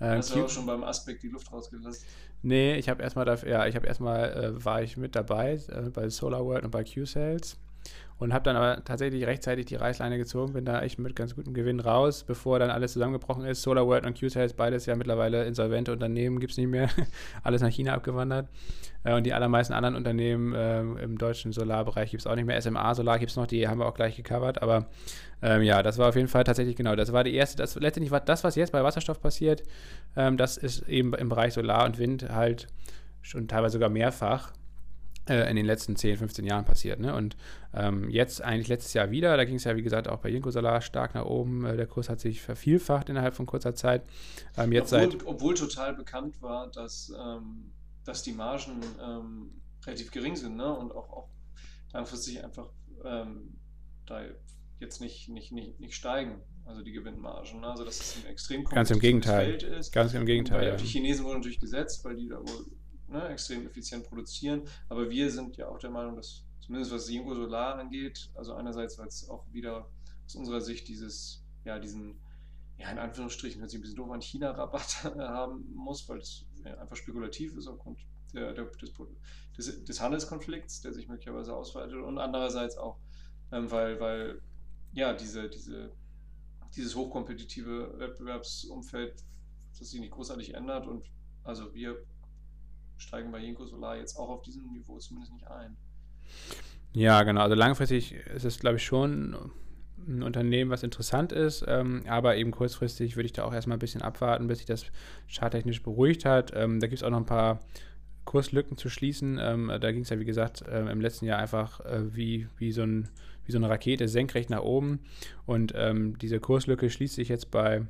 Ähm, Hast du auch schon beim Aspekt die Luft rausgelassen? Nee, ich habe erstmal, ja, ich habe erstmal, äh, war ich mit dabei äh, bei Solar World und bei Q-Sales. Und habe dann aber tatsächlich rechtzeitig die Reißleine gezogen, bin da echt mit ganz gutem Gewinn raus, bevor dann alles zusammengebrochen ist. SolarWorld und QSales, beides ja mittlerweile insolvente Unternehmen, gibt es nicht mehr, [LAUGHS] alles nach China abgewandert. Äh, und die allermeisten anderen Unternehmen äh, im deutschen Solarbereich gibt es auch nicht mehr. SMA Solar gibt es noch, die haben wir auch gleich gecovert, aber ähm, ja, das war auf jeden Fall tatsächlich genau. Das war die erste, das letztendlich war das, was jetzt bei Wasserstoff passiert, ähm, das ist eben im Bereich Solar und Wind halt schon teilweise sogar mehrfach in den letzten 10, 15 Jahren passiert. Ne? Und ähm, jetzt eigentlich letztes Jahr wieder, da ging es ja wie gesagt auch bei Jinko Solar stark nach oben. Äh, der Kurs hat sich vervielfacht innerhalb von kurzer Zeit. Ähm, jetzt obwohl, seit, obwohl total bekannt war, dass, ähm, dass die Margen ähm, relativ gering sind ne? und auch, auch langfristig einfach ähm, da jetzt nicht, nicht, nicht, nicht steigen, also die Gewinnmargen. Ne? Also dass es ein extrem Ganz im Gegenteil. Feld ist. Ganz im Gegenteil. Ja. Die Chinesen wurden natürlich gesetzt, weil die da wohl ne, extrem effizient produzieren. Aber wir sind ja auch der Meinung, dass zumindest was Jingo Solar angeht, also einerseits, weil es auch wieder aus unserer Sicht dieses, ja, diesen, ja, in Anführungsstrichen, hört sich ein bisschen doof an, China-Rabatt [LAUGHS] haben muss, weil es einfach spekulativ ist aufgrund der, der, des, des, des, Handelskonflikts, der sich möglicherweise ausweitet und andererseits auch, ähm, weil, weil ja, diese, diese, dieses hochkompetitive Wettbewerbsumfeld, das sich nicht großartig ändert und also wir steigen bei Jinko Solar jetzt auch auf diesem Niveau zumindest nicht ein. Ja, genau. Also langfristig ist es, glaube ich, schon ein Unternehmen, was interessant ist, ähm, aber eben kurzfristig würde ich da auch erstmal ein bisschen abwarten, bis sich das charttechnisch beruhigt hat. Ähm, da gibt es auch noch ein paar Kurslücken zu schließen. Ähm, da ging es ja, wie gesagt, äh, im letzten Jahr einfach äh, wie, wie, so ein, wie so eine Rakete senkrecht nach oben. Und ähm, diese Kurslücke schließt sich jetzt bei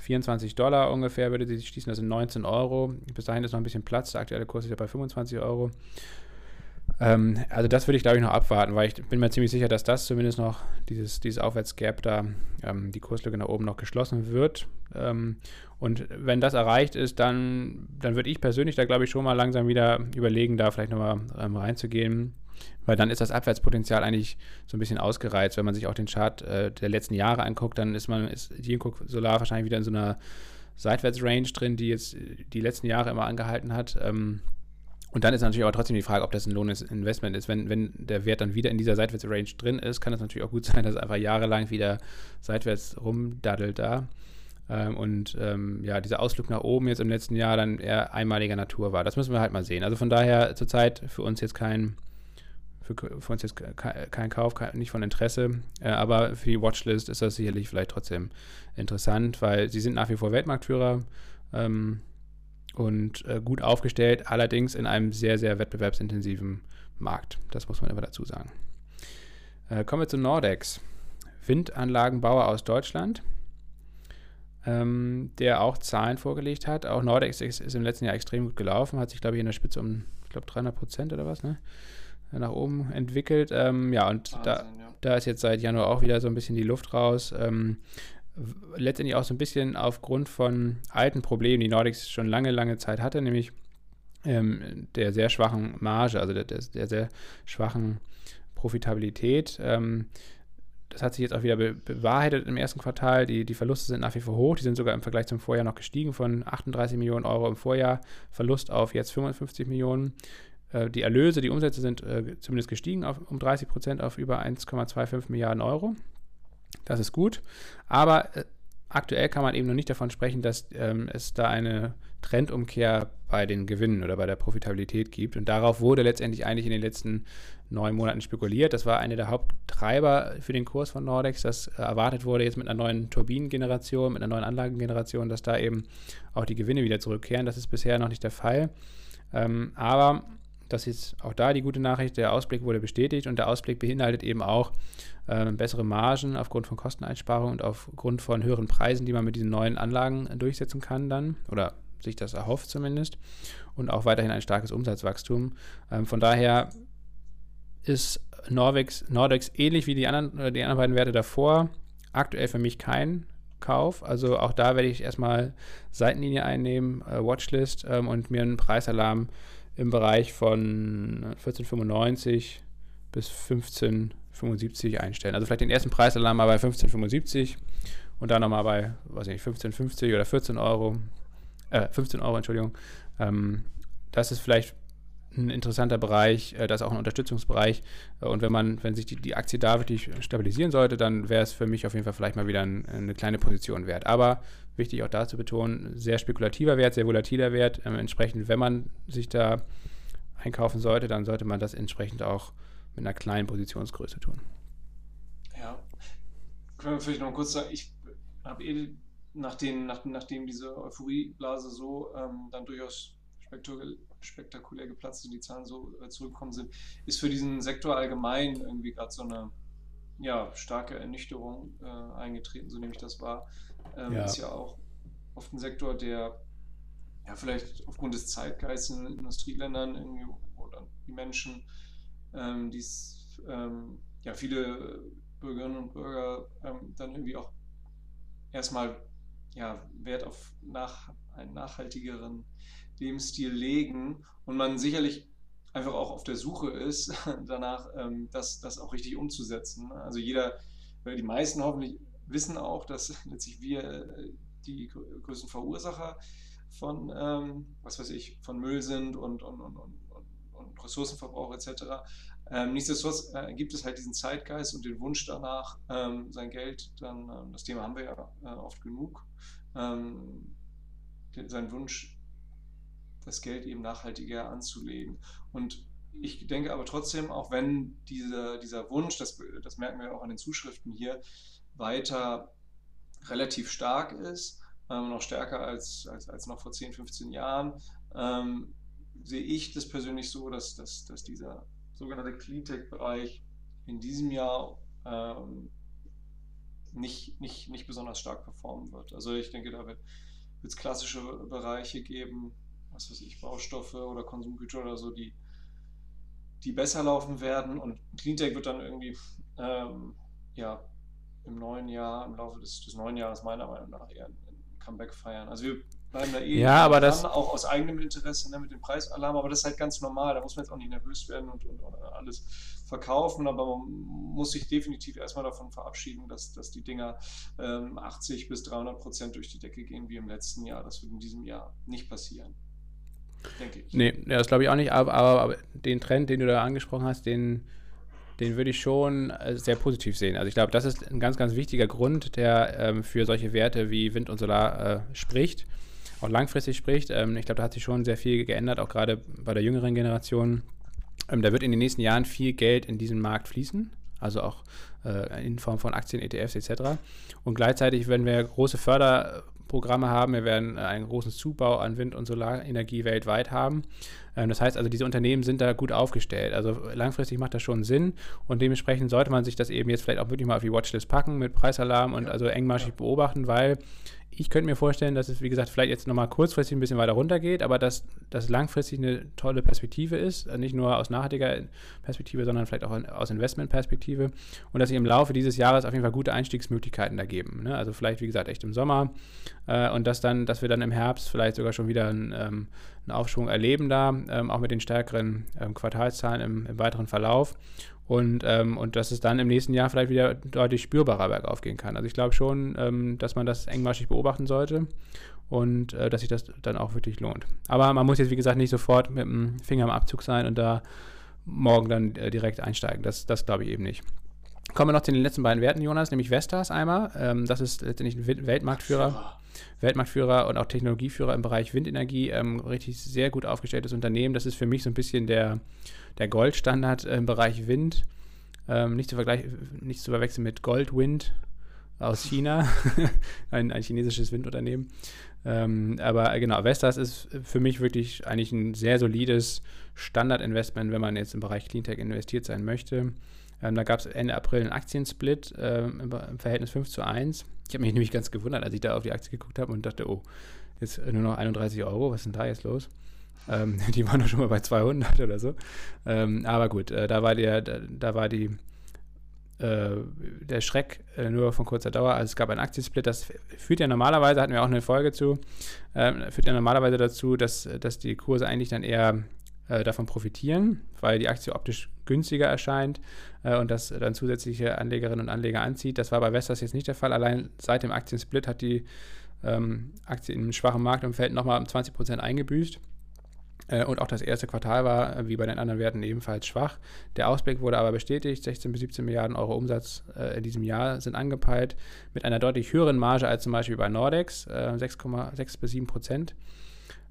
24 Dollar ungefähr würde sie schließen, das sind 19 Euro. Bis dahin ist noch ein bisschen Platz, der aktuelle Kurs ist ja bei 25 Euro. Ähm, also das würde ich glaube ich noch abwarten, weil ich bin mir ziemlich sicher, dass das zumindest noch, dieses, dieses Aufwärtsgap da, ähm, die Kurslücke nach oben noch geschlossen wird. Ähm, und wenn das erreicht ist, dann, dann würde ich persönlich da glaube ich schon mal langsam wieder überlegen, da vielleicht nochmal ähm, reinzugehen. Weil dann ist das Abwärtspotenzial eigentlich so ein bisschen ausgereizt. Wenn man sich auch den Chart äh, der letzten Jahre anguckt, dann ist man, ist Jinko Solar wahrscheinlich wieder in so einer Seitwärtsrange drin, die jetzt die letzten Jahre immer angehalten hat. Ähm, und dann ist natürlich aber trotzdem die Frage, ob das ein Lohninvestment ist. Wenn, wenn der Wert dann wieder in dieser Seitwärtsrange drin ist, kann es natürlich auch gut [LAUGHS] sein, dass es einfach jahrelang wieder seitwärts rumdaddelt da. Ähm, und ähm, ja, dieser Ausflug nach oben jetzt im letzten Jahr dann eher einmaliger Natur war. Das müssen wir halt mal sehen. Also von daher zurzeit für uns jetzt kein für, für uns jetzt kein Kauf, kein, nicht von Interesse. Äh, aber für die Watchlist ist das sicherlich vielleicht trotzdem interessant, weil sie sind nach wie vor Weltmarktführer ähm, und äh, gut aufgestellt, allerdings in einem sehr, sehr wettbewerbsintensiven Markt. Das muss man immer dazu sagen. Äh, kommen wir zu Nordex. Windanlagenbauer aus Deutschland, ähm, der auch Zahlen vorgelegt hat. Auch Nordex ist, ist, im letzten Jahr extrem gut gelaufen, hat sich, glaube ich, in der Spitze um, ich glaube, 300 Prozent oder was, ne? nach oben entwickelt. Ähm, ja, und Wahnsinn, da, ja. da ist jetzt seit Januar auch wieder so ein bisschen die Luft raus. Ähm, letztendlich auch so ein bisschen aufgrund von alten Problemen, die Nordics schon lange, lange Zeit hatte, nämlich ähm, der sehr schwachen Marge, also der, der, der sehr schwachen Profitabilität. Ähm, das hat sich jetzt auch wieder be bewahrheitet im ersten Quartal. Die, die Verluste sind nach wie vor hoch. Die sind sogar im Vergleich zum Vorjahr noch gestiegen von 38 Millionen Euro im Vorjahr. Verlust auf jetzt 55 Millionen. Äh, die Erlöse, die Umsätze sind äh, zumindest gestiegen auf, um 30 Prozent auf über 1,25 Milliarden Euro. Das ist gut. Aber äh, aktuell kann man eben noch nicht davon sprechen, dass ähm, es da eine Trendumkehr bei den Gewinnen oder bei der Profitabilität gibt. Und darauf wurde letztendlich eigentlich in den letzten neun Monaten spekuliert. Das war einer der Haupttreiber für den Kurs von Nordex, dass äh, erwartet wurde jetzt mit einer neuen Turbinengeneration, mit einer neuen Anlagengeneration, dass da eben auch die Gewinne wieder zurückkehren. Das ist bisher noch nicht der Fall. Ähm, aber das ist auch da die gute Nachricht. Der Ausblick wurde bestätigt und der Ausblick beinhaltet eben auch äh, bessere Margen aufgrund von Kosteneinsparungen und aufgrund von höheren Preisen, die man mit diesen neuen Anlagen durchsetzen kann dann oder sich das erhofft zumindest und auch weiterhin ein starkes Umsatzwachstum. Ähm, von daher ist Norvex, Nordex ähnlich wie die anderen, äh, die anderen beiden Werte davor aktuell für mich kein Kauf. Also auch da werde ich erstmal Seitenlinie einnehmen, äh, Watchlist ähm, und mir einen Preisalarm im Bereich von 1495 bis 1575 einstellen. Also vielleicht den ersten Preisalarm mal bei 1575 und dann nochmal bei, weiß ich nicht, 1550 oder 14 Euro, äh, 15 Euro, Entschuldigung. Ähm, das ist vielleicht ein interessanter Bereich, äh, das ist auch ein Unterstützungsbereich. Äh, und wenn man, wenn sich die, die Aktie da wirklich stabilisieren sollte, dann wäre es für mich auf jeden Fall vielleicht mal wieder ein, eine kleine Position wert. Aber wichtig auch da zu betonen, sehr spekulativer Wert, sehr volatiler Wert. Ähm, entsprechend, wenn man sich da einkaufen sollte, dann sollte man das entsprechend auch mit einer kleinen Positionsgröße tun. Ja, können wir vielleicht noch kurz sagen, ich habe eh nach den, nach, nachdem diese Euphorieblase so ähm, dann durchaus spektakulär geplatzt und die Zahlen so äh, zurückgekommen sind, ist für diesen Sektor allgemein irgendwie gerade so eine ja, starke Ernüchterung äh, eingetreten, so nehme ich das wahr. Ähm, ja. Ist ja auch oft ein Sektor, der ja vielleicht aufgrund des Zeitgeistes in Industrieländern irgendwie oder die Menschen, ähm, die ähm, ja viele Bürgerinnen und Bürger ähm, dann irgendwie auch erstmal ja, Wert auf nach, einen nachhaltigeren Lebensstil legen und man sicherlich einfach auch auf der Suche ist, [LAUGHS] danach ähm, das, das auch richtig umzusetzen. Also jeder, die meisten hoffentlich wissen auch, dass [LAUGHS] letztlich wir äh, die größten Verursacher von, ähm, was weiß ich, von Müll sind und, und, und, und, und Ressourcenverbrauch etc. Ähm, nichtsdestotrotz äh, gibt es halt diesen Zeitgeist und den Wunsch danach, ähm, sein Geld dann, ähm, das Thema haben wir ja äh, oft genug, ähm, sein Wunsch, das Geld eben nachhaltiger anzulegen. Und ich denke aber trotzdem, auch wenn diese, dieser Wunsch, das, das merken wir auch an den Zuschriften hier, weiter relativ stark ist, ähm, noch stärker als, als, als noch vor 10, 15 Jahren, ähm, sehe ich das persönlich so, dass, dass, dass dieser sogenannte Cleantech-Bereich in diesem Jahr ähm, nicht, nicht, nicht besonders stark performen wird. Also ich denke, da wird es klassische Bereiche geben, was weiß ich, Baustoffe oder Konsumgüter oder so, die, die besser laufen werden und Cleantech wird dann irgendwie ähm, ja, im neuen Jahr, im Laufe des, des neuen Jahres meiner Meinung nach eher ein Comeback feiern. Also wir bleiben da eh ja, aber das auch aus eigenem Interesse ne, mit dem Preisalarm, aber das ist halt ganz normal, da muss man jetzt auch nicht nervös werden und, und, und alles verkaufen, aber man muss sich definitiv erstmal davon verabschieden, dass, dass die Dinger ähm, 80 bis 300 Prozent durch die Decke gehen wie im letzten Jahr. Das wird in diesem Jahr nicht passieren. Denke ich. Nee, das glaube ich auch nicht, aber, aber, aber den Trend, den du da angesprochen hast, den den würde ich schon äh, sehr positiv sehen. Also ich glaube, das ist ein ganz, ganz wichtiger Grund, der ähm, für solche Werte wie Wind und Solar äh, spricht, auch langfristig spricht. Ähm, ich glaube, da hat sich schon sehr viel geändert, auch gerade bei der jüngeren Generation. Ähm, da wird in den nächsten Jahren viel Geld in diesen Markt fließen, also auch äh, in Form von Aktien, ETFs etc. Und gleichzeitig, wenn wir große Förderprogramme haben, wir werden äh, einen großen Zubau an Wind- und Solarenergie weltweit haben, ähm, das heißt also, diese Unternehmen sind da gut aufgestellt. Also langfristig macht das schon Sinn und dementsprechend sollte man sich das eben jetzt vielleicht auch wirklich mal auf die Watchlist packen mit Preisalarm und also engmaschig beobachten, weil ich könnte mir vorstellen, dass es, wie gesagt, vielleicht jetzt nochmal kurzfristig ein bisschen weiter runter geht, aber dass das langfristig eine tolle Perspektive ist, äh, nicht nur aus nachhaltiger Perspektive, sondern vielleicht auch aus Investmentperspektive und dass sich im Laufe dieses Jahres auf jeden Fall gute Einstiegsmöglichkeiten da geben. Ne? Also vielleicht, wie gesagt, echt im Sommer äh, und dass dann, dass wir dann im Herbst vielleicht sogar schon wieder einen, ähm, einen Aufschwung erleben da, ähm, auch mit den stärkeren ähm, Quartalszahlen im, im weiteren Verlauf und, ähm, und dass es dann im nächsten Jahr vielleicht wieder deutlich spürbarer bergauf gehen kann. Also ich glaube schon, ähm, dass man das engmaschig beobachten sollte und äh, dass sich das dann auch wirklich lohnt. Aber man muss jetzt, wie gesagt, nicht sofort mit dem Finger im Abzug sein und da morgen dann äh, direkt einsteigen. Das, das glaube ich eben nicht. Kommen wir noch zu den letzten beiden Werten, Jonas, nämlich Vestas einmal. Ähm, das ist letztendlich ein Weltmarktführer. Weltmarktführer und auch Technologieführer im Bereich Windenergie. Ähm, richtig sehr gut aufgestelltes Unternehmen. Das ist für mich so ein bisschen der, der Goldstandard im Bereich Wind. Ähm, nicht, zu nicht zu verwechseln mit Goldwind aus China, [LAUGHS] ein, ein, chinesisches Windunternehmen. Ähm, aber genau, Vestas ist für mich wirklich eigentlich ein sehr solides Standardinvestment, wenn man jetzt im Bereich Cleantech investiert sein möchte. Ähm, da gab es Ende April einen Aktiensplit ähm, im, im, Verhältnis 5 zu 1. Ich habe mich nämlich ganz gewundert, als ich da auf die Aktie geguckt habe und dachte, oh, jetzt nur noch 31 Euro, was ist denn da jetzt los? Ähm, [LAUGHS] die waren doch schon mal bei 200 oder so. Ähm, aber gut, äh, da war, der, da, da war die, äh, der Schreck äh, nur von kurzer Dauer. Also es gab einen Aktiensplit, das führt ja normalerweise, hatten wir auch eine Folge zu, ähm, führt ja normalerweise dazu, dass, dass die Kurse eigentlich dann eher äh, davon profitieren, weil die Aktie optisch günstiger erscheint äh, und das dann zusätzliche Anlegerinnen und Anleger anzieht. Das war bei Vestas jetzt nicht der Fall. Allein seit dem Aktiensplit hat die ähm, Aktie in einem schwachen Marktumfeld nochmal um 20% eingebüßt. Äh, und auch das erste Quartal war, äh, wie bei den anderen Werten, ebenfalls schwach. Der Ausblick wurde aber bestätigt. 16 bis 17 Milliarden Euro Umsatz äh, in diesem Jahr sind angepeilt, mit einer deutlich höheren Marge als zum Beispiel bei Nordex, 6,6 bis 7 Prozent.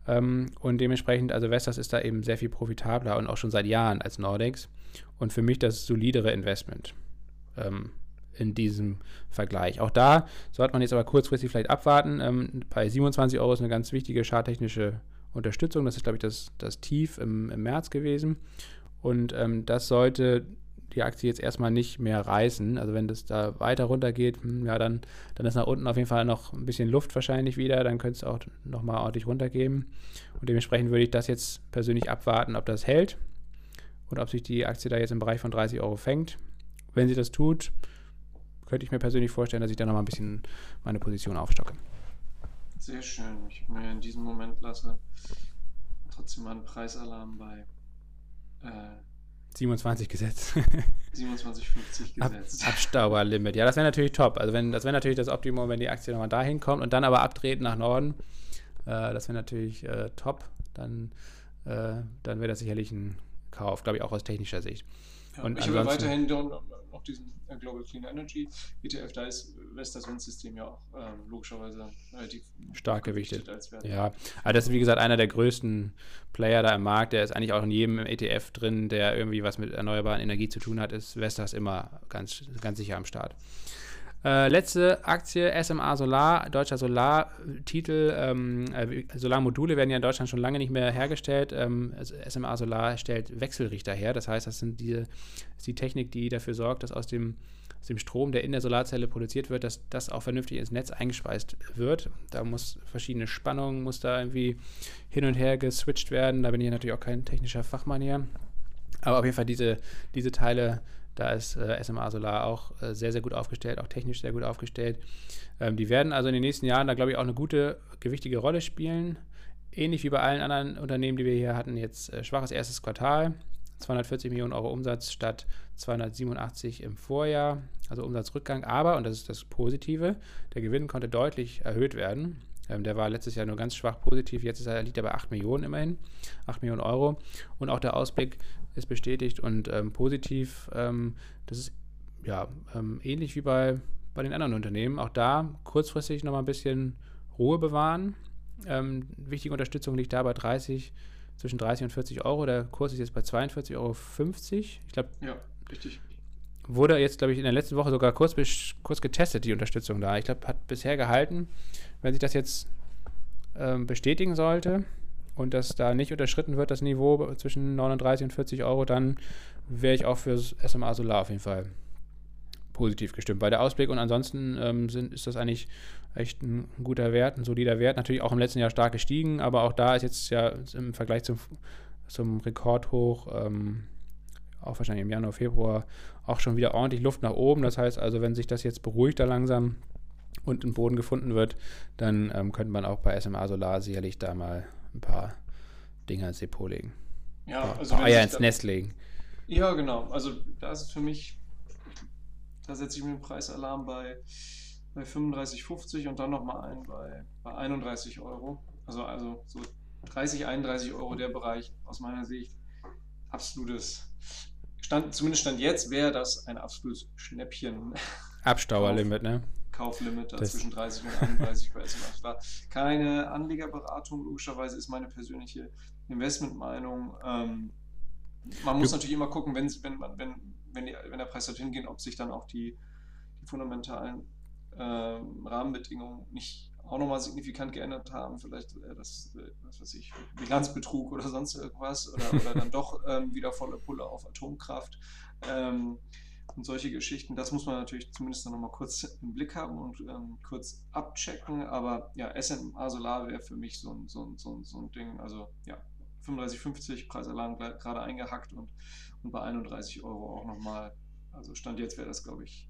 Ähm, und dementsprechend, also Vestas ist da eben sehr viel profitabler und auch schon seit Jahren als Nordex. Und für mich das solidere Investment ähm, in diesem Vergleich. Auch da sollte man jetzt aber kurzfristig vielleicht abwarten. Ähm, bei 27 Euro ist eine ganz wichtige charttechnische Unterstützung. Das ist, glaube ich, das, das Tief im, im März gewesen. Und ähm, das sollte die Aktie jetzt erstmal nicht mehr reißen. Also wenn das da weiter runter geht, hm, ja, dann, dann ist nach unten auf jeden Fall noch ein bisschen Luft wahrscheinlich wieder. Dann könnte es auch nochmal ordentlich runtergeben. Und dementsprechend würde ich das jetzt persönlich abwarten, ob das hält und ob sich die Aktie da jetzt im Bereich von 30 Euro fängt. Wenn sie das tut, könnte ich mir persönlich vorstellen, dass ich da nochmal ein bisschen meine Position aufstocke. Sehr schön. Ich mir in diesem Moment lasse trotzdem mal einen Preisalarm bei äh, 27 gesetzt. [LAUGHS] 27,50 gesetzt. Ab, Abstauberlimit. Ja, das wäre natürlich top. Also wenn, das wäre natürlich das Optimum, wenn die Aktie nochmal dahin kommt und dann aber abtreten nach Norden. Äh, das wäre natürlich äh, top. Dann, äh, dann wäre das sicherlich ein Kauf, glaube ich, auch aus technischer Sicht. Ja, und ich habe weiterhin noch diesen äh, Global Clean Energy ETF, da ist Vestas Windsystem ja auch ähm, logischerweise relativ stark gewichtet. Ja, aber das ist wie gesagt einer der größten Player da im Markt, der ist eigentlich auch in jedem ETF drin, der irgendwie was mit erneuerbaren Energie zu tun hat, ist Vestas immer ganz, ganz sicher am Start. Äh, letzte Aktie, SMA Solar, deutscher Solartitel. Ähm, äh, Solarmodule werden ja in Deutschland schon lange nicht mehr hergestellt. Ähm, SMA Solar stellt Wechselrichter her. Das heißt, das sind diese, ist die Technik, die dafür sorgt, dass aus dem, aus dem Strom, der in der Solarzelle produziert wird, dass das auch vernünftig ins Netz eingespeist wird. Da muss verschiedene Spannungen, muss da irgendwie hin und her geswitcht werden. Da bin ich natürlich auch kein technischer Fachmann hier. Aber auf jeden Fall diese, diese Teile da ist äh, SMA Solar auch äh, sehr, sehr gut aufgestellt, auch technisch sehr gut aufgestellt. Ähm, die werden also in den nächsten Jahren da, glaube ich, auch eine gute, gewichtige Rolle spielen. Ähnlich wie bei allen anderen Unternehmen, die wir hier hatten, jetzt äh, schwaches erstes Quartal. 240 Millionen Euro Umsatz statt 287 im Vorjahr, also Umsatzrückgang. Aber, und das ist das Positive, der Gewinn konnte deutlich erhöht werden. Ähm, der war letztes Jahr nur ganz schwach positiv, jetzt er, liegt er bei 8 Millionen immerhin, 8 Millionen Euro. Und auch der Ausblick ist bestätigt und ähm, positiv. Ähm, das ist ja ähm, ähnlich wie bei, bei den anderen Unternehmen. Auch da kurzfristig nochmal ein bisschen Ruhe bewahren. Ähm, wichtige Unterstützung liegt da bei 30, zwischen 30 und 40 Euro. Der Kurs ist jetzt bei 42,50 Euro. Ich glaube, ja, richtig wurde jetzt, glaube ich, in der letzten Woche sogar kurz, kurz getestet, die Unterstützung da. Ich glaube, hat bisher gehalten. Wenn sich das jetzt ähm, bestätigen sollte und dass da nicht unterschritten wird, das Niveau zwischen 39 und 40 Euro, dann wäre ich auch für SMA Solar auf jeden Fall positiv gestimmt. Bei der Ausblick und ansonsten ähm, sind, ist das eigentlich echt ein guter Wert, ein solider Wert. Natürlich auch im letzten Jahr stark gestiegen, aber auch da ist jetzt ja im Vergleich zum, zum Rekordhoch ähm, auch wahrscheinlich im Januar, Februar, auch schon wieder ordentlich Luft nach oben. Das heißt also, wenn sich das jetzt beruhigt da langsam und ein Boden gefunden wird, dann ähm, könnte man auch bei SMA Solar sicherlich da mal ein paar Dinger ins Depot legen. Ja, ja also Eier ins Nest legen. Ja, genau. Also da ist für mich, da setze ich mir den Preisalarm bei, bei 35,50 und dann nochmal ein bei, bei 31 Euro. Also, also so 30, 31 Euro der Bereich aus meiner Sicht absolutes Stand, zumindest Stand jetzt wäre das ein absolutes Schnäppchen. Abstauerlimit, ne? Kauflimit da zwischen 30 und 31 bei SMA. Keine Anlegerberatung, logischerweise ist meine persönliche Investmentmeinung. Ähm, man muss natürlich immer gucken, wenn, wenn, wenn, wenn, die, wenn der Preis dorthin geht, ob sich dann auch die, die fundamentalen ähm, Rahmenbedingungen nicht auch nochmal signifikant geändert haben. Vielleicht äh, das, äh, was weiß ich, Bilanzbetrug oder sonst irgendwas oder, oder dann [LAUGHS] doch ähm, wieder volle Pulle auf Atomkraft ähm, und solche Geschichten. Das muss man natürlich zumindest noch mal kurz im Blick haben und ähm, kurz abchecken. Aber ja, SMA Solar wäre für mich so ein, so, ein, so, ein, so ein Ding. Also ja, 35,50 Preisalarm gerade eingehackt und, und bei 31 Euro auch nochmal. Also Stand jetzt wäre das, glaube ich,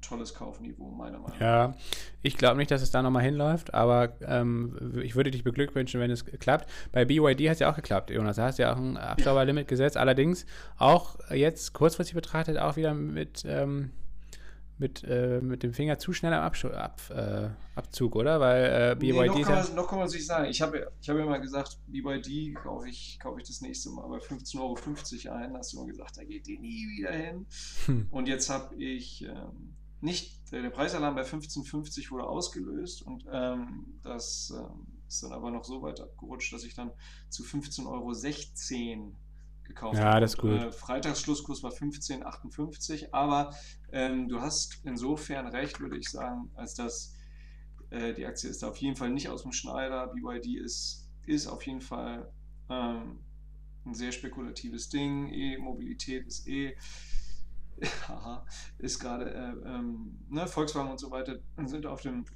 ein tolles Kaufniveau, meiner Meinung nach. Ja, ich glaube nicht, dass es da nochmal hinläuft, aber ähm, ich würde dich beglückwünschen, wenn es klappt. Bei BYD hat es ja auch geklappt, Jonas. Da hast du ja auch ein Abstauberlimit gesetzt. Allerdings auch jetzt kurzfristig betrachtet auch wieder mit, ähm, mit, äh, mit dem Finger zu schnell am Absch ab, äh, Abzug, oder? Weil äh, BYD. Nee, noch, kann man, noch kann man sich sagen. Ich habe ich hab ja mal gesagt, BYD kaufe ich, kauf ich das nächste Mal bei 15,50 Euro ein. Hast du immer gesagt, da geht die nie wieder hin. Hm. Und jetzt habe ich ähm, nicht, der Preisalarm bei 15,50 wurde ausgelöst und ähm, das ähm, ist dann aber noch so weit abgerutscht, dass ich dann zu 15,16 Euro gekauft ja, habe. das ist gut. Äh, Freitagsschlusskurs war 15,58, aber ähm, du hast insofern recht, würde ich sagen, als dass äh, die Aktie ist da auf jeden Fall nicht aus dem Schneider. BYD ist, ist auf jeden Fall ähm, ein sehr spekulatives Ding. E-Mobilität ist eh [LAUGHS] haha, ist gerade äh, ähm, ne, Volkswagen und so weiter sind auf dem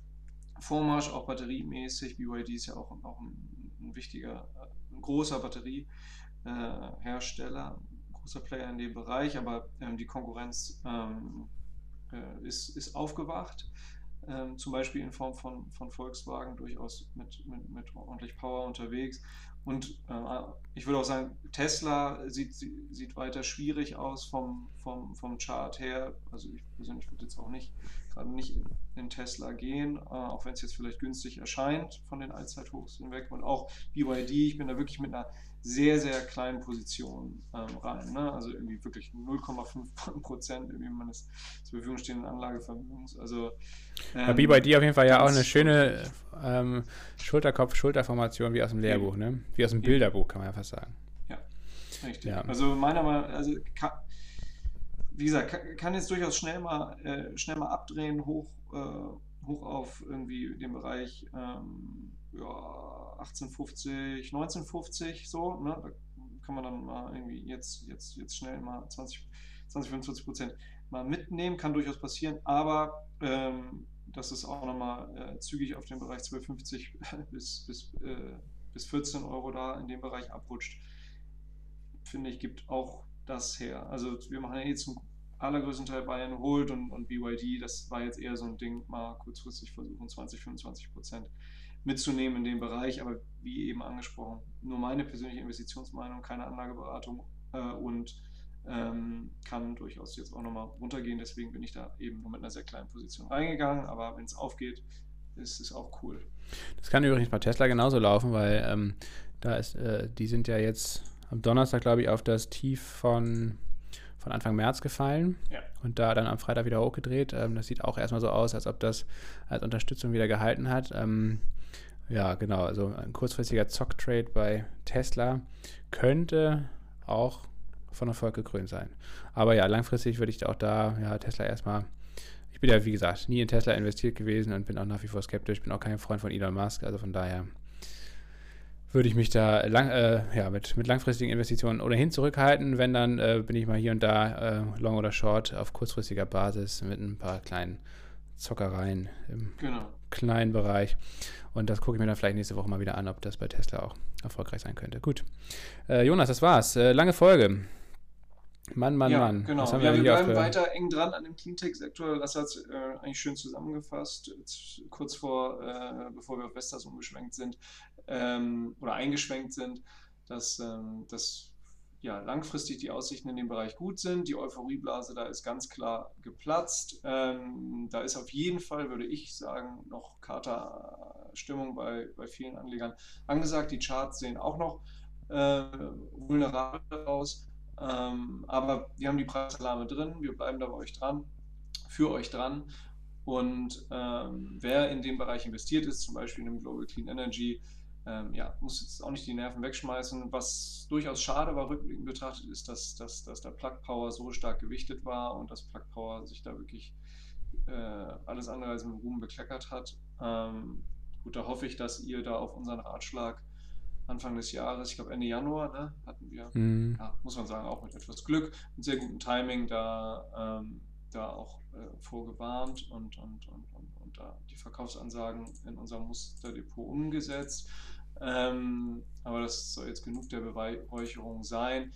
Vormarsch, auch batteriemäßig. BYD ist ja auch, auch ein, ein wichtiger, ein großer Batteriehersteller, ein großer Player in dem Bereich, aber ähm, die Konkurrenz ähm, äh, ist, ist aufgewacht. Ähm, zum Beispiel in Form von, von Volkswagen durchaus mit, mit, mit ordentlich Power unterwegs. Und äh, ich würde auch sagen, Tesla sieht, sieht weiter schwierig aus vom, vom, vom Chart her. Also ich persönlich würde jetzt auch nicht gerade nicht in, Tesla gehen, äh, auch wenn es jetzt vielleicht günstig erscheint von den Allzeithochs hinweg. Und auch BYD, ich bin da wirklich mit einer sehr, sehr kleinen Position ähm, rein. Ne? Also irgendwie wirklich 0,5 Prozent, irgendwie meines zur Verfügung stehenden Anlagevermögens. Also ähm, Bei BYD auf jeden Fall ja auch eine schöne ähm, Schulterkopf-Schulterformation wie aus dem Lehrbuch, ne? Wie aus dem Bilderbuch, kann man ja fast sagen. Ja, richtig. Ja. Also meiner Meinung nach, also kann, wie gesagt, kann, kann, jetzt durchaus schnell mal, äh, schnell mal abdrehen, hoch, äh, hoch auf irgendwie den Bereich ähm, ja, 1850, 1950, so, ne? Da kann man dann mal irgendwie jetzt, jetzt, jetzt schnell mal 20, 20 25 Prozent mal mitnehmen, kann durchaus passieren, aber ähm, dass es auch nochmal äh, zügig auf den Bereich 1250 [LAUGHS] bis, bis, äh, bis 14 Euro da in dem Bereich abrutscht, finde ich, gibt auch das her. Also wir machen ja eh zum allergrößten Teil Bayern Hold und, und BYD, das war jetzt eher so ein Ding, mal kurzfristig versuchen 20, 25 Prozent mitzunehmen in dem Bereich, aber wie eben angesprochen, nur meine persönliche Investitionsmeinung, keine Anlageberatung äh, und ähm, kann durchaus jetzt auch nochmal runtergehen. Deswegen bin ich da eben nur mit einer sehr kleinen Position reingegangen, aber wenn es aufgeht, ist es auch cool. Das kann übrigens bei Tesla genauso laufen, weil ähm, da ist, äh, die sind ja jetzt am Donnerstag, glaube ich, auf das Tief von, von Anfang März gefallen ja. und da dann am Freitag wieder hochgedreht. Ähm, das sieht auch erstmal so aus, als ob das als Unterstützung wieder gehalten hat. Ähm, ja, genau. Also ein kurzfristiger Zock-Trade bei Tesla könnte auch von Erfolg gekrönt sein. Aber ja, langfristig würde ich auch da ja, Tesla erstmal. Ich bin ja, wie gesagt, nie in Tesla investiert gewesen und bin auch nach wie vor skeptisch. Bin auch kein Freund von Elon Musk. Also von daher würde ich mich da lang, äh, ja, mit, mit langfristigen Investitionen ohnehin zurückhalten. Wenn, dann äh, bin ich mal hier und da äh, long oder short auf kurzfristiger Basis mit ein paar kleinen Zockereien im genau. kleinen Bereich. Und das gucke ich mir dann vielleicht nächste Woche mal wieder an, ob das bei Tesla auch erfolgreich sein könnte. Gut. Äh, Jonas, das war's. Äh, lange Folge. Mann, Mann, ja, Mann. Genau. Ja, wir, wir bleiben weiter eng dran an dem Cleantech-Sektor. Das hat äh, eigentlich schön zusammengefasst, kurz vor, äh, bevor wir auf Vestas umgeschwenkt sind ähm, oder eingeschwenkt sind, dass, ähm, dass ja, langfristig die Aussichten in dem Bereich gut sind. Die Euphorieblase da ist ganz klar geplatzt. Ähm, da ist auf jeden Fall, würde ich sagen, noch Katerstimmung bei, bei vielen Anlegern angesagt. Die Charts sehen auch noch äh, vulnerabel aus. Ähm, aber wir haben die Preisalarme drin, wir bleiben da bei euch dran, für euch dran. Und ähm, wer in dem Bereich investiert ist, zum Beispiel in dem Global Clean Energy, ähm, ja, muss jetzt auch nicht die Nerven wegschmeißen. Was durchaus schade war, rückblickend betrachtet, ist, dass, dass, dass der Plug Power so stark gewichtet war und dass Plug Power sich da wirklich äh, alles andere als mit Ruhm bekleckert hat. Ähm, gut, da hoffe ich, dass ihr da auf unseren Ratschlag Anfang des Jahres, ich glaube Ende Januar, ne, hatten wir, mhm. ja, muss man sagen, auch mit etwas Glück, mit sehr gutem Timing da, ähm, da auch äh, vorgewarnt und, und, und, und, und da die Verkaufsansagen in unserem Musterdepot umgesetzt. Ähm, aber das soll jetzt genug der Beweihräucherung sein.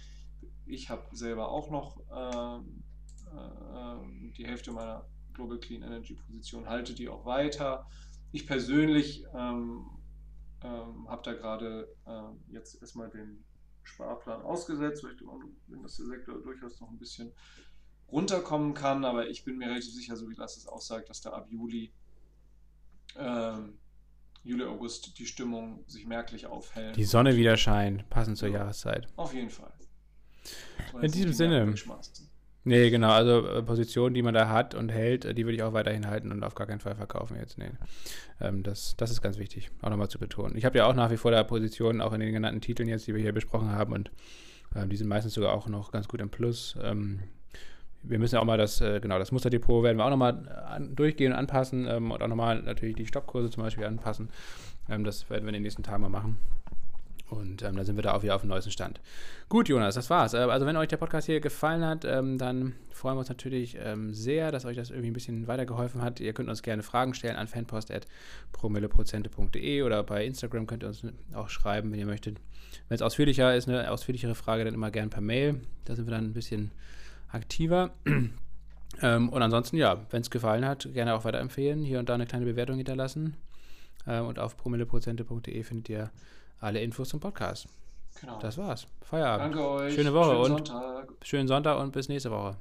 Ich habe selber auch noch ähm, äh, die Hälfte meiner Global Clean Energy Position, halte die auch weiter. Ich persönlich ähm, ähm, habe da gerade äh, jetzt erstmal den Sparplan ausgesetzt, weil ich glaube, dass der Sektor durchaus noch ein bisschen runterkommen kann, aber ich bin mir relativ sicher, so wie Lasse es auch sagt, dass da ab Juli, ähm, Juli, August die Stimmung sich merklich aufhält. Die Sonne wieder scheint, passend zur ja. Jahreszeit. Auf jeden Fall. In diesem Sinne. Nee, genau, also äh, Positionen, die man da hat und hält, die würde ich auch weiterhin halten und auf gar keinen Fall verkaufen jetzt. Nee. Ähm, das, das ist ganz wichtig, auch nochmal zu betonen. Ich habe ja auch nach wie vor da Positionen, auch in den genannten Titeln jetzt, die wir hier besprochen haben und ähm, die sind meistens sogar auch noch ganz gut im Plus. Ähm, wir müssen ja auch mal das, äh, genau, das Musterdepot werden wir auch nochmal durchgehen und anpassen ähm, und auch nochmal natürlich die Stoppkurse zum Beispiel anpassen. Ähm, das werden wir in den nächsten Tagen mal machen. Und ähm, da sind wir da auch wieder auf dem neuesten Stand. Gut, Jonas, das war's. Äh, also, wenn euch der Podcast hier gefallen hat, ähm, dann freuen wir uns natürlich ähm, sehr, dass euch das irgendwie ein bisschen weitergeholfen hat. Ihr könnt uns gerne Fragen stellen an fanpost.promilleprozente.de oder bei Instagram könnt ihr uns auch schreiben, wenn ihr möchtet. Wenn es ausführlicher ist, eine ausführlichere Frage, dann immer gerne per Mail. Da sind wir dann ein bisschen aktiver. [CLEARS THROAT] Ähm, und ansonsten, ja, wenn es gefallen hat, gerne auch weiterempfehlen. Hier und da eine kleine Bewertung hinterlassen. Ähm, und auf promilleprozente.de findet ihr alle Infos zum Podcast. Genau. Das war's. Feierabend. Danke euch. Schöne Woche schönen und Sonntag. schönen Sonntag und bis nächste Woche.